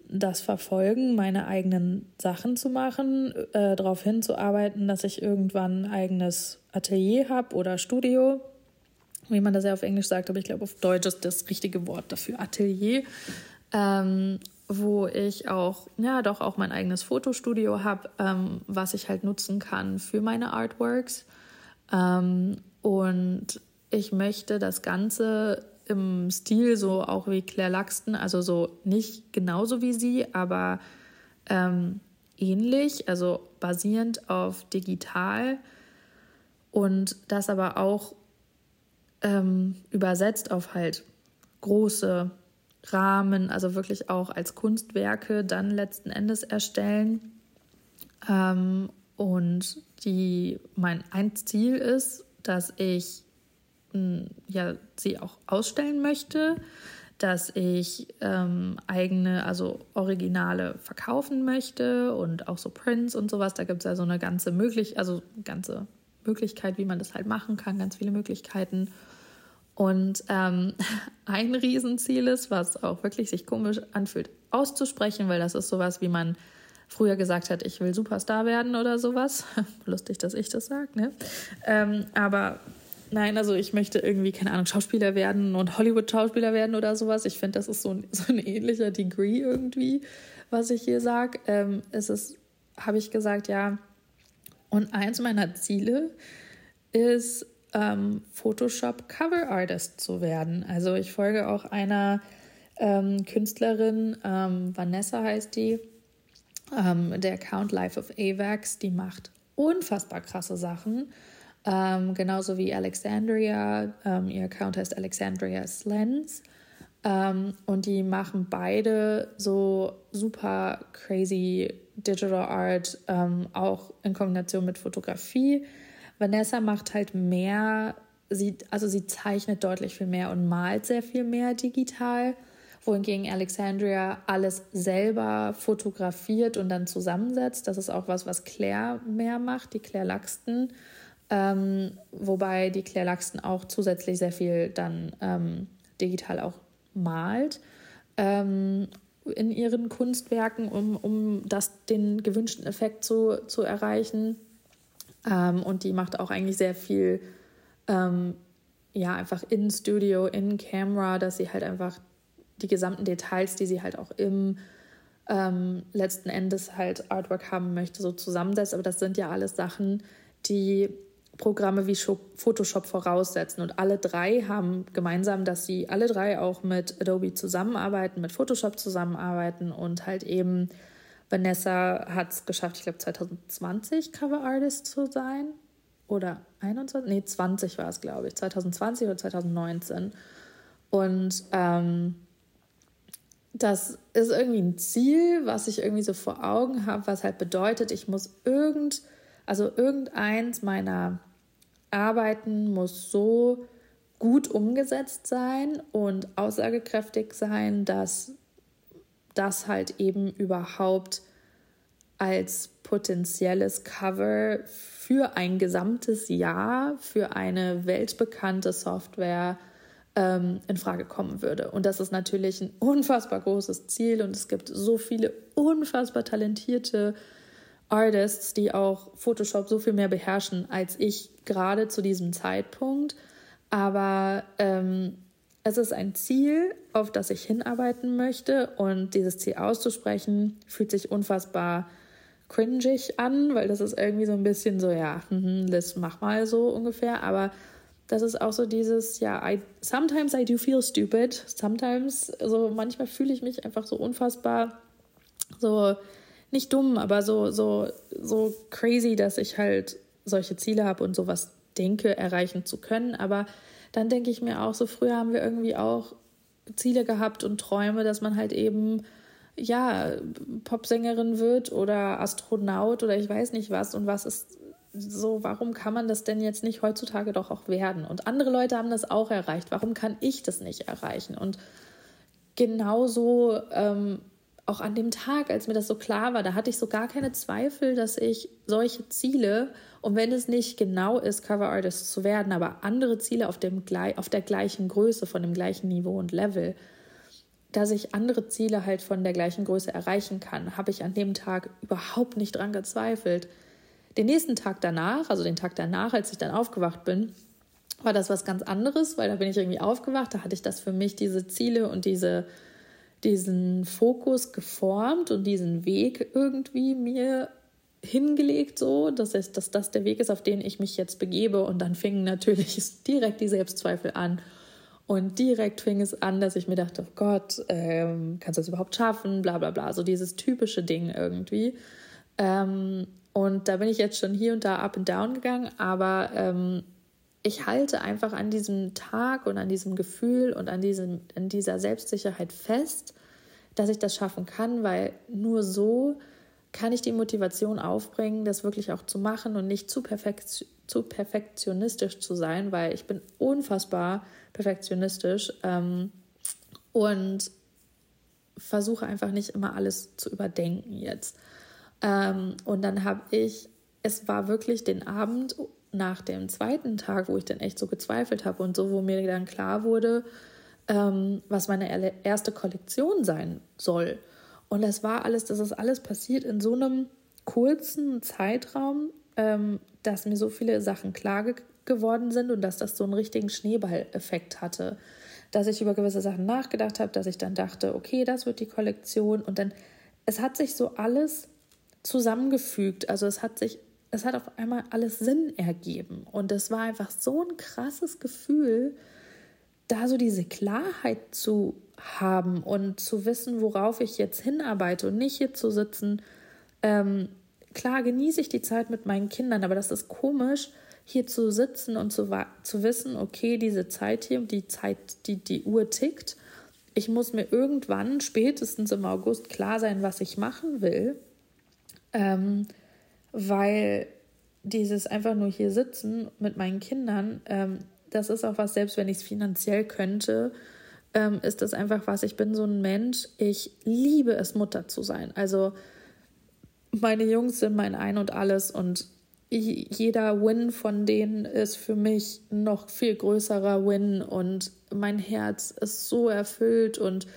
das verfolgen, meine eigenen Sachen zu machen, äh, darauf hinzuarbeiten, dass ich irgendwann ein eigenes Atelier habe oder Studio, wie man das ja auf Englisch sagt, aber ich glaube, auf Deutsch ist das richtige Wort dafür Atelier ähm, wo ich auch, ja, doch auch mein eigenes Fotostudio habe, ähm, was ich halt nutzen kann für meine Artworks. Ähm, und ich möchte das Ganze im Stil so auch wie Claire Laxton, also so nicht genauso wie sie, aber ähm, ähnlich, also basierend auf digital und das aber auch ähm, übersetzt auf halt große Rahmen, also wirklich auch als Kunstwerke dann letzten Endes erstellen. Ähm, und die, mein ein Ziel ist, dass ich mh, hm, ja, sie auch ausstellen möchte, dass ich ähm, eigene, also Originale verkaufen möchte und auch so Prints und sowas. Da gibt es ja so eine ganze Möglichkeit, also ganze Möglichkeit, wie man das halt machen kann, ganz viele Möglichkeiten. Und ähm, <laughs> ein Riesenziel ist, was auch wirklich sich komisch anfühlt, auszusprechen, weil das ist sowas, wie man früher gesagt hat, ich will Superstar werden oder sowas. <laughs> Lustig, dass ich das sage, ne? Ähm, aber nein, also ich möchte irgendwie, keine Ahnung, Schauspieler werden und Hollywood-Schauspieler werden oder sowas. Ich finde, das ist so ein, <laughs> so ein ähnlicher Degree irgendwie, was ich hier sage. Ähm, es ist, habe ich gesagt, ja, Und eins meiner Ziele ist, ähm, Photoshop Cover Artist zu werden. Also ich folge auch einer ähm, Künstlerin, ähm, Vanessa heißt die, ähm, der Account Life of Avax, die macht unfassbar krasse Sachen. Ähm, genauso wie Alexandria, ähm, ihr Account heißt Alexandria Slens. und die machen beide so super crazy Digital Art, auch in Kombination mit Fotografie. Vanessa macht halt mehr, sie, also sie zeichnet deutlich viel mehr und malt sehr viel mehr digital, wohingegen Alexandria alles selber fotografiert und dann zusammensetzt. Das ist auch was, was Claire mehr macht, die Claire Laxton. Ähm, wobei die Claire Laxton auch zusätzlich sehr viel dann ähm, digital auch malt ähm, in ihren Kunstwerken, um, um das, den gewünschten Effekt zu, zu erreichen. Ähm, und die macht auch eigentlich sehr viel, ähm, ja, einfach in Studio, in Camera, dass sie halt einfach die gesamten Details, die sie halt auch im ähm, letzten Endes halt Artwork haben möchte, so zusammensetzt. Aber das sind ja alles Sachen, die Programme wie Photoshop voraussetzen. Und alle drei haben gemeinsam, dass sie alle drei auch mit Adobe zusammenarbeiten, mit Photoshop zusammenarbeiten und halt eben Vanessa hat es geschafft, ich glaube 2020 Cover Artist zu sein. Oder 21? Nee, 20 war es, glaube ich. 2020 oder 2019. Und ähm, das ist irgendwie ein Ziel, was ich irgendwie so vor Augen habe, was halt bedeutet, ich muss irgend, also irgendeins meiner Arbeiten muss so gut umgesetzt sein und aussagekräftig sein, dass das halt eben überhaupt als potenzielles Cover für ein gesamtes Jahr für eine weltbekannte Software ähm, in Frage kommen würde. Und das ist natürlich ein <laughs> unfassbar großes Ziel und es gibt so viele unfassbar talentierte Artists, die auch Photoshop so viel mehr beherrschen als ich gerade zu diesem Zeitpunkt. Aber ähm, es ist ein Ziel, auf das ich hinarbeiten möchte. Und dieses Ziel auszusprechen fühlt sich unfassbar cringig an, weil das ist irgendwie so ein bisschen so, ja, das mach mal so ungefähr, aber das ist auch so dieses, ja, I, sometimes I do feel stupid, sometimes, also manchmal fühle ich mich einfach so unfassbar, so nicht dumm, aber so, so, so crazy, dass ich halt solche Ziele habe und sowas denke, erreichen zu können, aber dann denke ich mir auch, so früher haben wir irgendwie auch Ziele gehabt und Träume, dass man halt eben ja Popsängerin wird oder Astronaut oder ich weiß nicht was und was ist so, warum kann man das denn jetzt nicht heutzutage doch auch werden? Und andere Leute haben das auch erreicht. Warum kann ich das nicht erreichen? Und genauso ähm, auch an dem Tag, als mir das so klar war, da hatte ich so gar keine Zweifel, dass ich solche Ziele und wenn es nicht genau ist, Cover Artist zu werden, aber andere Ziele auf, dem, auf der gleichen Größe, von dem gleichen Niveau und Level, dass ich andere Ziele halt von der gleichen Größe erreichen kann, habe ich an dem Tag überhaupt nicht dran gezweifelt. Den nächsten Tag danach, also den Tag danach, als ich dann aufgewacht bin, war das was ganz anderes, weil da bin ich irgendwie aufgewacht, da hatte ich das für mich, diese Ziele und diese, diesen Fokus geformt und diesen Weg irgendwie mir hingelegt, so, dass, es, dass das der Weg ist, auf den ich mich jetzt begebe. Und dann fingen natürlich <laughs> direkt die Selbstzweifel an. Und direkt fing es an, dass ich mir dachte, oh Gott, ähm, kannst du das überhaupt schaffen? Bla bla bla. So dieses typische Ding irgendwie. Ähm, und da bin ich jetzt schon hier und da up and down gegangen, aber ähm, ich halte einfach an diesem Tag und an diesem Gefühl und an, diesem, an dieser Selbstsicherheit fest, dass ich das schaffen kann, weil nur so kann ich die Motivation aufbringen, das wirklich auch zu machen und nicht zu, perfekt, zu perfektionistisch zu sein, weil ich bin unfassbar perfektionistisch ähm, und versuche einfach nicht immer alles zu überdenken jetzt. Ähm, und dann habe ich, es war wirklich den Abend nach dem zweiten Tag, wo ich dann echt so gezweifelt habe und so, wo mir dann klar wurde, ähm, was meine erste Kollektion sein soll. Und das war alles, das ist alles passiert in so einem kurzen Zeitraum, ähm, dass mir so viele Sachen klar ge geworden sind und dass das so einen richtigen Schneeballeffekt hatte. Dass ich über gewisse Sachen nachgedacht habe, dass ich dann dachte, okay, das wird die Kollektion. Und dann, es hat sich so alles zusammengefügt. Also es hat sich es hat auf einmal alles Sinn ergeben. Und es war einfach so ein krasses Gefühl, da so diese Klarheit zu haben und zu wissen, worauf ich jetzt hinarbeite und nicht hier zu sitzen. Ähm, klar genieße ich die Zeit mit meinen Kindern, aber das ist komisch, hier zu sitzen und zu, zu wissen, okay, diese Zeit hier, die Zeit, die, die Uhr tickt. Ich muss mir irgendwann, spätestens im August, klar sein, was ich machen will. Ähm, weil dieses einfach nur hier sitzen mit meinen Kindern, ähm, das ist auch was, selbst wenn ich es finanziell könnte, ähm, ist das einfach was. Ich bin so ein Mensch, ich liebe es, Mutter zu sein. Also meine Jungs sind mein Ein und alles und jeder Win von denen ist für mich noch viel größerer Win und mein Herz ist so erfüllt und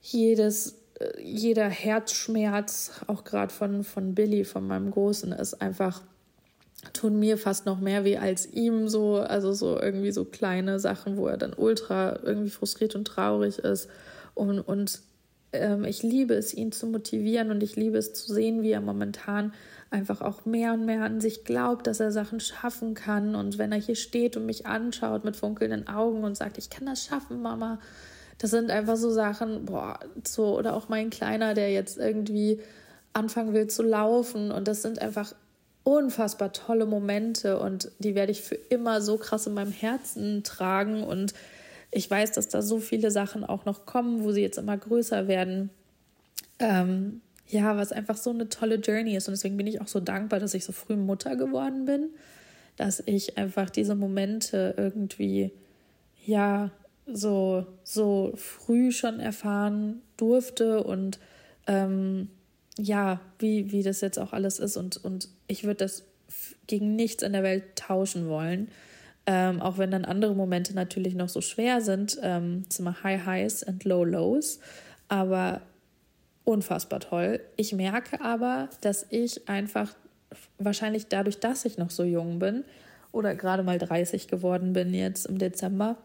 jedes, jeder Herzschmerz, auch gerade von, von Billy, von meinem Großen, ist einfach, tun mir fast noch mehr weh als ihm so, also so irgendwie so kleine Sachen, wo er dann ultra irgendwie frustriert und traurig ist und, und ähm, ich liebe es, ihn zu motivieren und ich liebe es zu sehen, wie er momentan einfach auch mehr und mehr an sich glaubt, dass er Sachen schaffen kann. Und wenn er hier steht und mich anschaut mit funkelnden Augen und sagt, ich kann das schaffen, Mama, das sind einfach so Sachen, boah, so, oder auch mein Kleiner, der jetzt irgendwie anfangen will zu laufen. Und das sind einfach unfassbar tolle Momente und die werde ich für immer so krass in meinem Herzen tragen. Und ich weiß, dass da so viele Sachen auch noch kommen, wo sie jetzt immer größer werden. Ähm, ja, was einfach so eine tolle Journey ist. Und deswegen bin ich auch so dankbar, dass ich so früh Mutter geworden bin, dass ich einfach diese Momente irgendwie, ja, so, so früh schon erfahren durfte und ähm, ja, wie, wie das jetzt auch alles ist. Und, und ich würde das gegen nichts in der Welt tauschen wollen. Ähm, auch wenn dann andere Momente natürlich noch so schwer sind. Ähm, sind immer High Highs und Low Lows. Aber unfassbar toll. Ich merke aber, dass ich einfach wahrscheinlich dadurch, dass ich noch so jung bin oder gerade mal 30 geworden bin jetzt im Dezember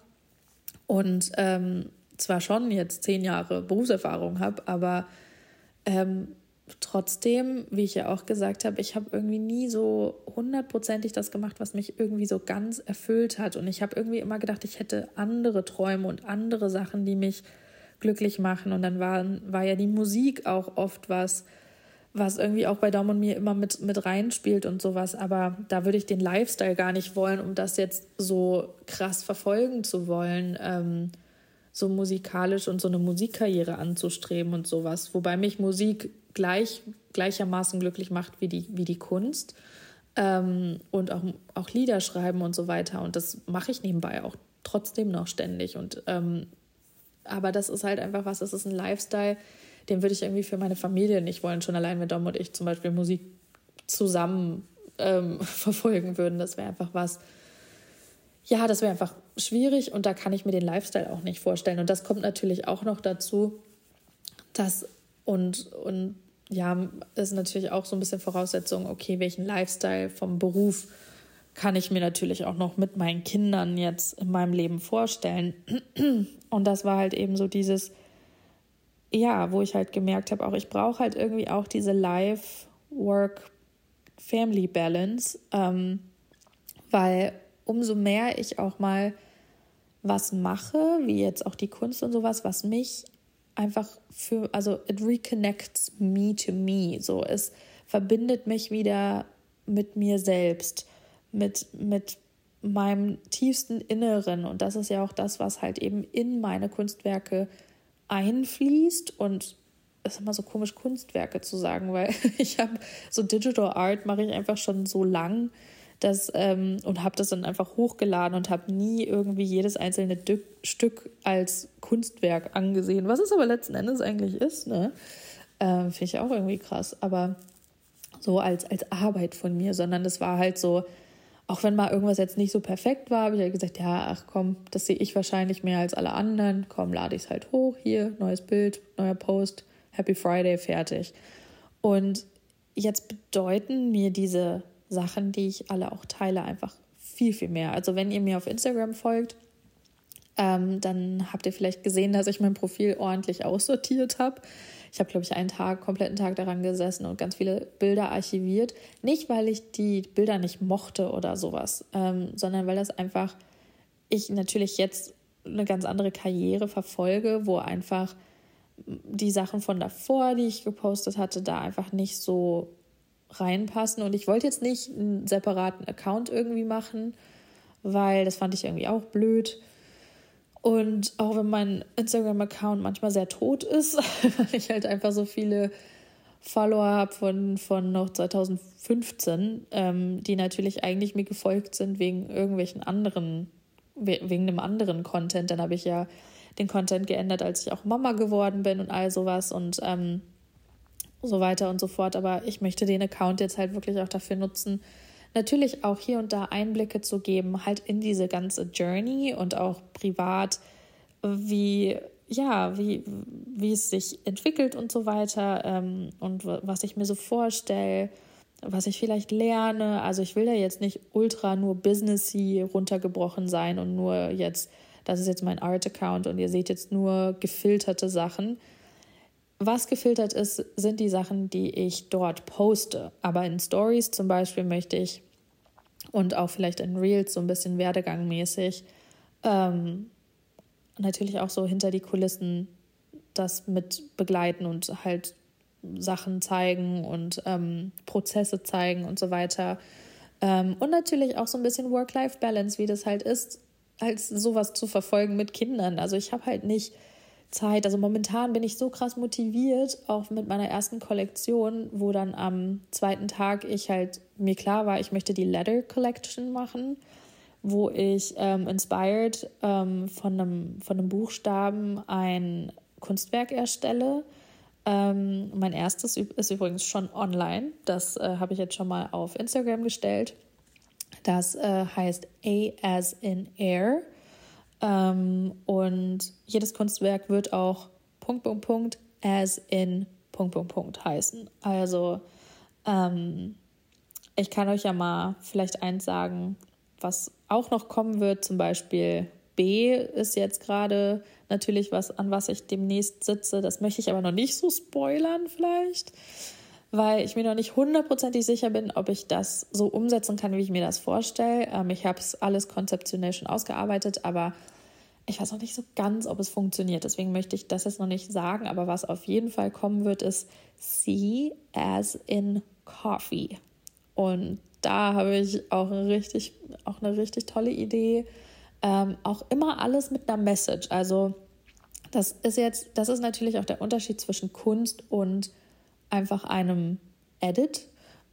und ähm, zwar schon jetzt zehn Jahre Berufserfahrung habe, aber ähm, trotzdem, wie ich ja auch gesagt habe, ich habe irgendwie nie so hundertprozentig das gemacht, was mich irgendwie so ganz erfüllt hat. Und ich habe irgendwie immer gedacht, ich hätte andere Träume und andere Sachen, die mich glücklich machen. Und dann war, war ja die Musik auch oft was, was irgendwie auch bei Dom und mir immer mit, mit reinspielt und sowas. Aber da würde ich den Lifestyle gar nicht wollen, um das jetzt so krass verfolgen zu wollen, ähm, so musikalisch und so eine Musikkarriere anzustreben und sowas. Wobei mich Musik gleich, gleichermaßen glücklich macht wie die, wie die Kunst. Ähm, und auch, auch Lieder schreiben und so weiter. Und das mache ich nebenbei auch trotzdem noch ständig. Und ähm, aber das ist halt einfach was, das ist ein Lifestyle, den würde ich irgendwie für meine Familie nicht wollen. Schon allein, wenn Dom und ich zum Beispiel Musik zusammen ähm, <laughs> verfolgen würden. Das wäre einfach was, ja, das wäre einfach schwierig und da kann ich mir den Lifestyle auch nicht vorstellen. Und das kommt natürlich auch noch dazu, dass und, und ja, ist natürlich auch so ein bisschen Voraussetzung, okay, welchen Lifestyle vom Beruf kann ich mir natürlich auch noch mit meinen Kindern jetzt in meinem Leben vorstellen. Und das war halt eben so dieses, ja, wo ich halt gemerkt habe, auch ich brauche halt irgendwie auch diese Life-Work-Family-Balance, ähm, weil umso mehr ich auch mal was mache, wie jetzt auch die Kunst und sowas, was mich einfach für, also it reconnects me to me, so es verbindet mich wieder mit mir selbst mit, mit meinem tiefsten Inneren. Und das ist ja auch das, was halt eben in meine Kunstwerke einfließt. Und es ist immer so komisch, Kunstwerke zu sagen, weil <laughs> ich habe so Digital Art mache ich einfach schon so lang. Das, ähm, und habe das dann einfach hochgeladen und habe nie irgendwie jedes einzelne Dü Stück als Kunstwerk angesehen, was es aber letzten Endes eigentlich ist. Ne? Ähm, Finde ich auch irgendwie krass, aber so als, als Arbeit von mir, sondern es war halt so, auch wenn mal irgendwas jetzt nicht so perfekt war, habe ich ja gesagt, ja, ach komm, das sehe ich wahrscheinlich mehr als alle anderen. Komm, lade ich es halt hoch. Hier, neues Bild, neuer Post, Happy Friday, fertig. Und jetzt bedeuten mir diese Sachen, die ich alle auch teile, einfach viel, viel mehr. Also wenn ihr mir auf Instagram folgt, ähm, dann habt ihr vielleicht gesehen, dass ich mein Profil ordentlich aussortiert habe. Ich habe, glaube ich, einen Tag, kompletten Tag daran gesessen und ganz viele Bilder archiviert. Nicht, weil ich die Bilder nicht mochte oder sowas, ähm, sondern weil das einfach, ich natürlich jetzt eine ganz andere Karriere verfolge, wo einfach die Sachen von davor, die ich gepostet hatte, da einfach nicht so reinpassen. Und ich wollte jetzt nicht einen separaten Account irgendwie machen, weil das fand ich irgendwie auch blöd. Und auch wenn mein Instagram-Account manchmal sehr tot ist, <laughs> weil ich halt einfach so viele Follower habe von, von noch 2015, ähm, die natürlich eigentlich mir gefolgt sind wegen irgendwelchen anderen, wegen einem anderen Content. Dann habe ich ja den Content geändert, als ich auch Mama geworden bin und all sowas und ähm, so weiter und so fort. Aber ich möchte den Account jetzt halt wirklich auch dafür nutzen, natürlich auch hier und da Einblicke zu geben, halt in diese ganze Journey und auch privat, wie ja, wie, wie es sich entwickelt und so weiter ähm, und was ich mir so vorstelle, was ich vielleicht lerne. Also ich will da jetzt nicht ultra nur businessy runtergebrochen sein und nur jetzt, das ist jetzt mein Art-Account und ihr seht jetzt nur gefilterte Sachen. Was gefiltert ist, sind die Sachen, die ich dort poste. Aber in Stories zum Beispiel möchte ich und auch vielleicht in Reels so ein bisschen werdegangmäßig ähm, natürlich auch so hinter die Kulissen das mit begleiten und halt Sachen zeigen und ähm, Prozesse zeigen und so weiter. Ähm, und natürlich auch so ein bisschen Work-Life-Balance, wie das halt ist, als sowas zu verfolgen mit Kindern. Also ich habe halt nicht Zeit. Also momentan bin ich so krass motiviert, auch mit meiner ersten Kollektion, wo dann am zweiten Tag ich halt mir klar war, ich möchte die Letter Collection machen, wo ich ähm, inspired ähm, von, einem, von einem Buchstaben ein Kunstwerk erstelle. Ähm, mein erstes ist übrigens schon online. Das äh, habe ich jetzt schon mal auf Instagram gestellt. Das äh, heißt A as in Air. Ähm, und jedes Kunstwerk wird auch Punkt, Punkt, Punkt, as in Punkt, Punkt, Punkt heißen. Also ähm, ich kann euch ja mal vielleicht eins sagen, was auch noch kommen wird, zum Beispiel B ist jetzt gerade natürlich was, an was ich demnächst sitze. Das möchte ich aber noch nicht so spoilern vielleicht, weil ich mir noch nicht hundertprozentig sicher bin, ob ich das so umsetzen kann, wie ich mir das vorstelle. Ähm, ich habe es alles konzeptionell schon ausgearbeitet, aber ich weiß noch nicht so ganz, ob es funktioniert. Deswegen möchte ich das jetzt noch nicht sagen. Aber was auf jeden Fall kommen wird, ist C as in Coffee. Und da habe ich auch, eine richtig, auch eine richtig tolle Idee. Ähm, auch immer alles mit einer Message. Also das ist jetzt, das ist natürlich auch der Unterschied zwischen Kunst und einfach einem Edit.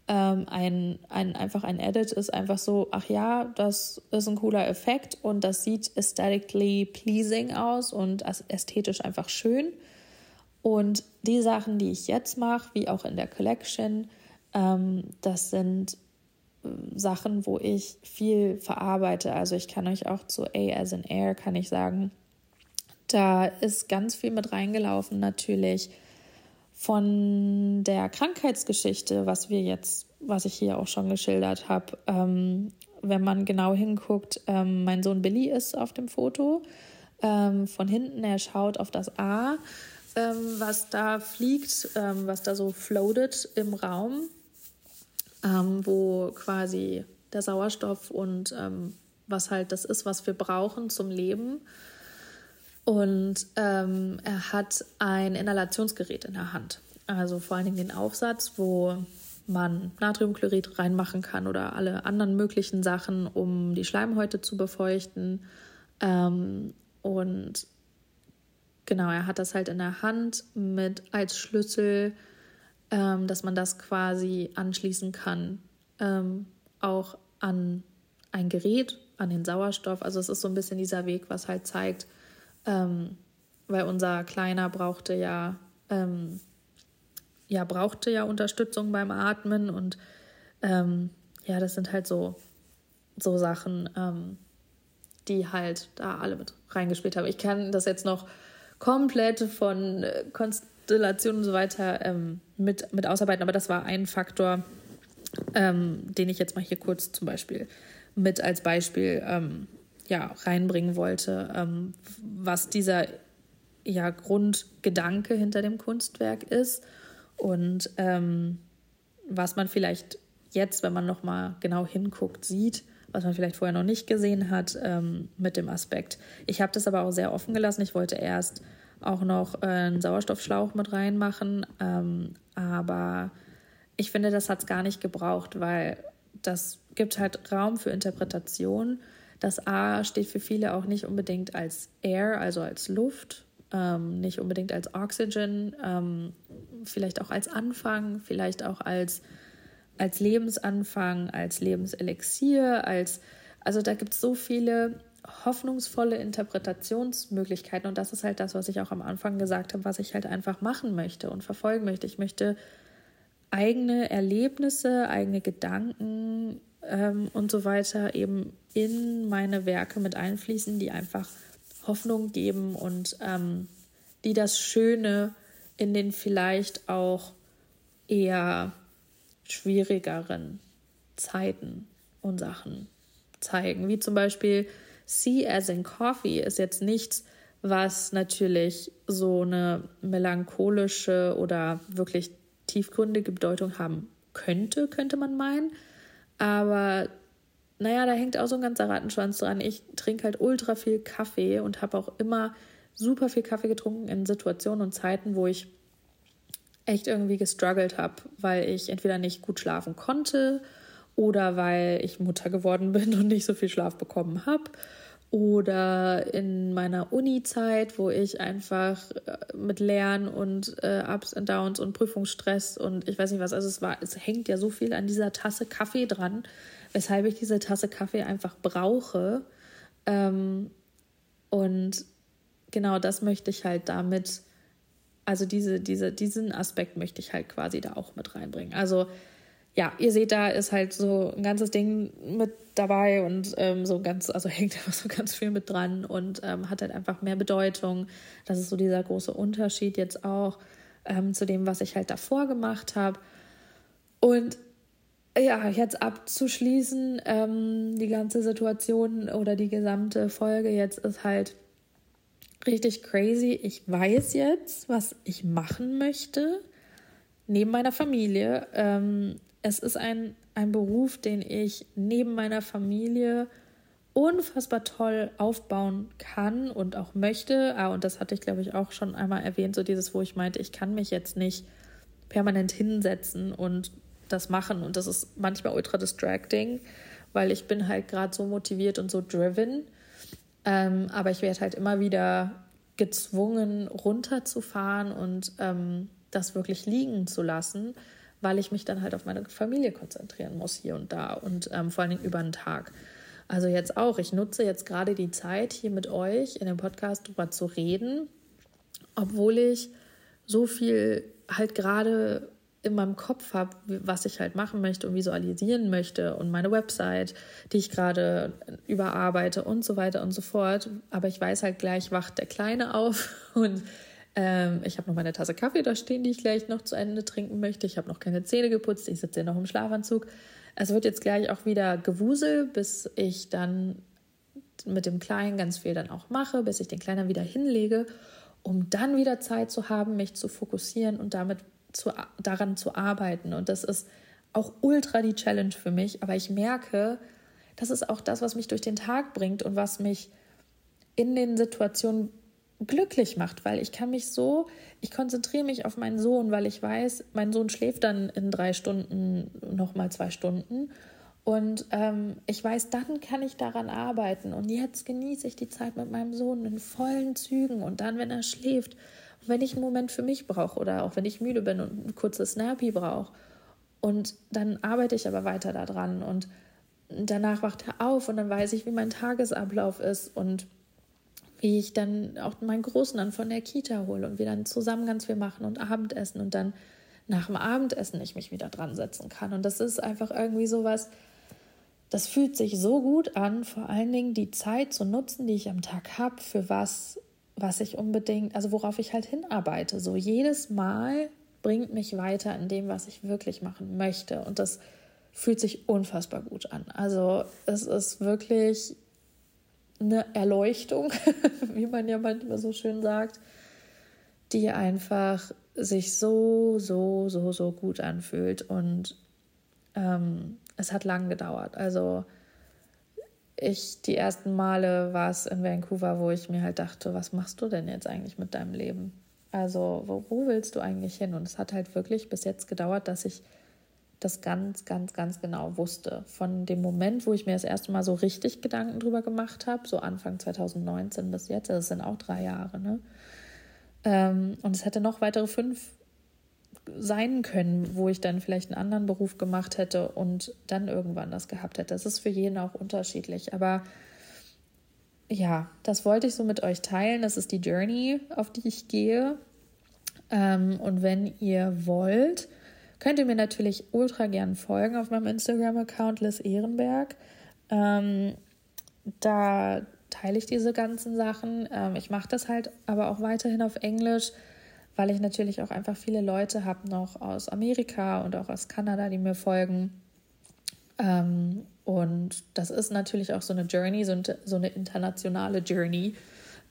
Ähm, ein, ein, einfach ein Edit ist einfach so, ach ja, das ist ein cooler Effekt und das sieht aesthetically pleasing aus und ästhetisch einfach schön. Und die Sachen, die ich jetzt mache, wie auch in der Collection, ähm, das sind äh, Sachen, wo ich viel verarbeite. Also ich kann euch auch zu A as in Air, kann ich sagen, da ist ganz viel mit reingelaufen natürlich von der Krankheitsgeschichte, was wir jetzt, was ich hier auch schon geschildert habe, ähm, wenn man genau hinguckt, ähm, mein Sohn Billy ist auf dem Foto. Ähm, von hinten, er schaut auf das A, ähm, was da fliegt, ähm, was da so floatet im Raum, ähm, wo quasi der Sauerstoff und was halt das ist, was wir brauchen zum Leben und ähm, er hat ein Inhalationsgerät in der Hand. Also vor allen Dingen den Aufsatz, wo man Natriumchlorid reinmachen kann oder alle anderen möglichen Sachen, um die Schleimhäute zu befeuchten. Ähm, und genau, er hat das halt in der Hand mit als Schlüssel, ähm, dass man das quasi anschließen kann, ähm, auch an ein Gerät, an den Sauerstoff. Also es ist so ein bisschen dieser Weg, was halt zeigt, ähm, weil unser Kleiner brauchte ja, ähm, ja, brauchte ja Unterstützung beim Atmen und ähm, ja, das sind halt so, so Sachen, ähm, die halt da alle mit reingespielt haben. Ich kann das jetzt noch komplett von äh, Konstellationen und so weiter ähm, mit, mit ausarbeiten, aber das war ein Faktor, ähm, den ich jetzt mal hier kurz zum Beispiel mit als Beispiel ja, reinbringen wollte, ähm, was dieser ja, Grundgedanke hinter dem Kunstwerk ist und ähm, was man vielleicht jetzt, wenn man nochmal genau hinguckt, sieht, was man vielleicht vorher noch nicht gesehen hat ähm, mit dem Aspekt. Ich habe das aber auch sehr offen gelassen. Ich wollte erst auch noch äh, einen Sauerstoffschlauch mit reinmachen, ähm, aber ich finde, das hat es gar nicht gebraucht, weil das gibt halt Raum für Interpretation. Das A steht für viele auch nicht unbedingt als Air, also als Luft, ähm, nicht unbedingt als Oxygen, ähm, vielleicht auch als Anfang, vielleicht auch als, als Lebensanfang, als Lebenselixier, als also da gibt es so viele hoffnungsvolle Interpretationsmöglichkeiten und das ist halt das, was ich auch am Anfang gesagt habe, was ich halt einfach machen möchte und verfolgen möchte. Ich möchte eigene Erlebnisse, eigene Gedanken ähm, und so weiter eben in meine Werke mit einfließen, die einfach Hoffnung geben und ähm, die das Schöne in den vielleicht auch eher schwierigeren Zeiten und Sachen zeigen. Wie zum Beispiel See as in Coffee ist jetzt nichts, was natürlich so eine melancholische oder wirklich tiefgründige Bedeutung haben könnte, könnte man meinen. Aber naja, da hängt auch so ein ganzer Rattenschwanz dran. Ich trinke halt ultra viel Kaffee und habe auch immer super viel Kaffee getrunken in Situationen und Zeiten, wo ich echt irgendwie gestruggelt habe, weil ich entweder nicht gut schlafen konnte oder weil ich Mutter geworden <laughs> bin und nicht so viel Schlaf bekommen habe oder in meiner Uni-Zeit, wo ich einfach äh, mit Lernen und äh, Ups und Downs und Prüfungsstress und ich weiß nicht was, also es war, es hängt ja so viel an dieser Tasse Kaffee dran, weshalb ich diese Tasse Kaffee einfach brauche. Ähm, und genau das möchte ich halt damit, also diese, diese, diesen Aspekt möchte ich halt quasi da auch mit reinbringen. Also ja, ihr seht, da ist halt so ein ganzes Ding mit dabei und ähm, so ganz, also <laughs> hängt einfach so ganz viel mit dran und ähm, hat halt einfach mehr Bedeutung. Das ist so dieser große Unterschied jetzt auch ähm, zu dem, was ich halt davor gemacht habe. Und ja, jetzt abzuschließen, ähm, die ganze Situation oder die gesamte Folge jetzt ist halt richtig crazy. Ich weiß jetzt, was ich machen möchte neben meiner Familie. Ähm, es ist ein, ein Beruf, den ich neben meiner Familie unfassbar toll aufbauen kann und auch möchte. Ah, und das hatte ich, glaube ich, auch schon einmal erwähnt, so dieses, wo ich meinte, ich kann mich jetzt nicht permanent hinsetzen und das machen. Und das ist manchmal ultra distracting, weil ich bin halt gerade so motiviert und so driven. Ähm, aber ich werde halt immer wieder gezwungen, runterzufahren und ähm, das wirklich liegen zu lassen weil ich mich dann halt auf meine Familie konzentrieren muss hier und da und ähm, vor allen Dingen über den Tag. Also jetzt auch, ich nutze jetzt gerade die Zeit, hier mit euch in dem Podcast drüber zu reden, obwohl ich so viel halt gerade in meinem Kopf habe, was ich halt machen möchte und visualisieren möchte und meine Website, die ich gerade überarbeite und so weiter und so fort. Aber ich weiß halt gleich, wacht der Kleine auf <laughs> und ähm, ich habe noch meine Tasse Kaffee da stehen, die ich gleich noch zu Ende trinken möchte. Ich habe noch keine Zähne geputzt. Ich sitze noch im Schlafanzug. Es wird jetzt gleich auch wieder Gewusel, bis ich dann mit dem Kleinen ganz viel dann auch mache, bis ich den Kleinen wieder hinlege, um dann wieder Zeit zu haben, mich zu fokussieren und damit zu, daran zu arbeiten. Und das ist auch ultra die Challenge für mich. Aber ich merke, das ist auch das, was mich durch den Tag bringt und was mich in den Situationen glücklich macht, weil ich kann mich so, ich konzentriere mich auf meinen Sohn, weil ich weiß, mein Sohn schläft dann in drei Stunden nochmal zwei Stunden. Und ähm, ich weiß, dann kann ich daran arbeiten. Und jetzt genieße ich die Zeit mit meinem Sohn in vollen Zügen. Und dann, wenn er schläft, und wenn ich einen Moment für mich brauche oder auch wenn ich müde bin und ein kurzes Snappy brauche. Und dann arbeite ich aber weiter daran und danach wacht er auf und dann weiß ich, wie mein Tagesablauf ist. Und wie ich dann auch meinen Großen dann von der Kita hole und wir dann zusammen ganz viel machen und Abendessen und dann nach dem Abendessen ich mich wieder dran setzen kann. Und das ist einfach irgendwie sowas, das fühlt sich so gut an, vor allen Dingen die Zeit zu nutzen, die ich am Tag habe, für was, was ich unbedingt, also worauf ich halt hinarbeite. So jedes Mal bringt mich weiter in dem, was ich wirklich machen möchte. Und das fühlt sich unfassbar gut an. Also es ist wirklich eine Erleuchtung, <laughs> wie man ja manchmal so schön sagt, die einfach sich so, so, so, so gut anfühlt. Und ähm, es hat lang gedauert. Also ich die ersten Male war es in Vancouver, wo ich mir halt dachte, was machst du denn jetzt eigentlich mit deinem Leben? Also wo, wo willst du eigentlich hin? Und es hat halt wirklich bis jetzt gedauert, dass ich das ganz, ganz, ganz genau wusste. Von dem Moment, wo ich mir das erste Mal so richtig Gedanken drüber gemacht habe, so Anfang 2019 bis jetzt, das sind auch drei Jahre, ne? Ähm, und es hätte noch weitere fünf sein können, wo ich dann vielleicht einen anderen Beruf gemacht hätte und dann irgendwann das gehabt hätte. Das ist für jeden auch unterschiedlich. Aber ja, das wollte ich so mit euch teilen. Das ist die Journey, auf die ich gehe. Ähm, und wenn ihr wollt, könnt ihr mir natürlich ultra gern folgen auf meinem Instagram-Account Liz Ehrenberg. Ähm, da teile ich diese ganzen Sachen. Ähm, ich mache das halt aber auch weiterhin auf Englisch weil ich natürlich auch einfach viele Leute habe noch aus Amerika und auch aus Kanada, die mir folgen. Ähm, und das ist natürlich auch so eine Journey, so, so eine internationale Journey,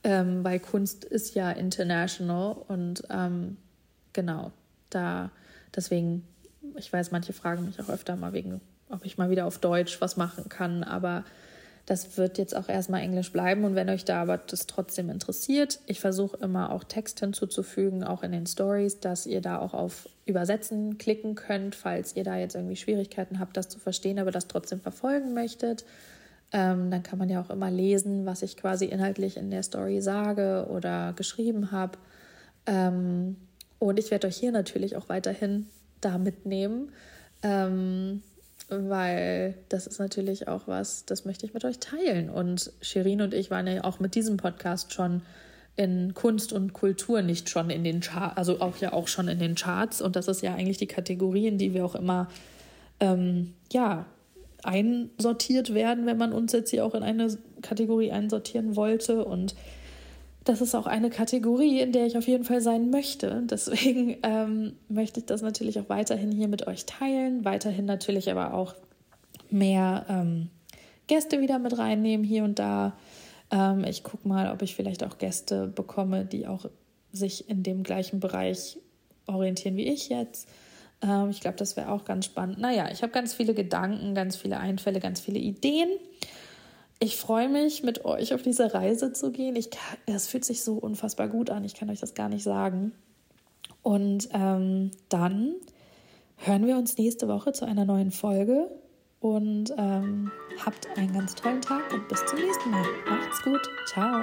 ähm, weil Kunst ist ja international und ähm, genau, da deswegen, ich weiß, manche fragen mich auch öfter mal wegen, ob ich mal wieder auf Deutsch was machen kann, aber das wird jetzt auch erstmal Englisch bleiben und wenn euch da aber das trotzdem interessiert, ich versuche immer auch Text hinzuzufügen, auch in den Stories, dass ihr da auch auf Übersetzen klicken könnt, falls ihr da jetzt irgendwie Schwierigkeiten habt, das zu verstehen, aber das trotzdem verfolgen möchtet. Ähm, dann kann man ja auch immer lesen, was ich quasi inhaltlich in der Story sage oder geschrieben habe. Ähm, und ich werde euch hier natürlich auch weiterhin da mitnehmen. Ähm, weil das ist natürlich auch was, das möchte ich mit euch teilen. Und Shirin und ich waren ja auch mit diesem Podcast schon in Kunst und Kultur nicht schon in den Charts, also auch ja auch schon in den Charts. Und das ist ja eigentlich die Kategorie, in die wir auch immer ähm, ja einsortiert werden, wenn man uns jetzt hier auch in eine Kategorie einsortieren wollte. Und das ist auch eine Kategorie, in der ich auf jeden Fall sein möchte. Deswegen <laughs> ähm, möchte ich das natürlich auch weiterhin hier mit euch teilen. Weiterhin natürlich aber auch mehr ähm, Gäste wieder mit reinnehmen hier und da. Ähm, ich gucke mal, ob ich vielleicht auch Gäste bekomme, die auch sich in dem gleichen Bereich orientieren wie ich jetzt. Ähm, ich glaube, das wäre auch ganz spannend. Naja, ich habe ganz viele Gedanken, ganz viele Einfälle, ganz viele Ideen ich freue mich, mit euch auf diese Reise zu gehen. Es fühlt sich so unfassbar gut an. Ich kann euch das gar nicht sagen. Und ähm, dann hören wir uns nächste Woche zu einer neuen Folge. Und ähm, habt einen ganz tollen Tag und bis zum nächsten Mal. Macht's gut. Ciao.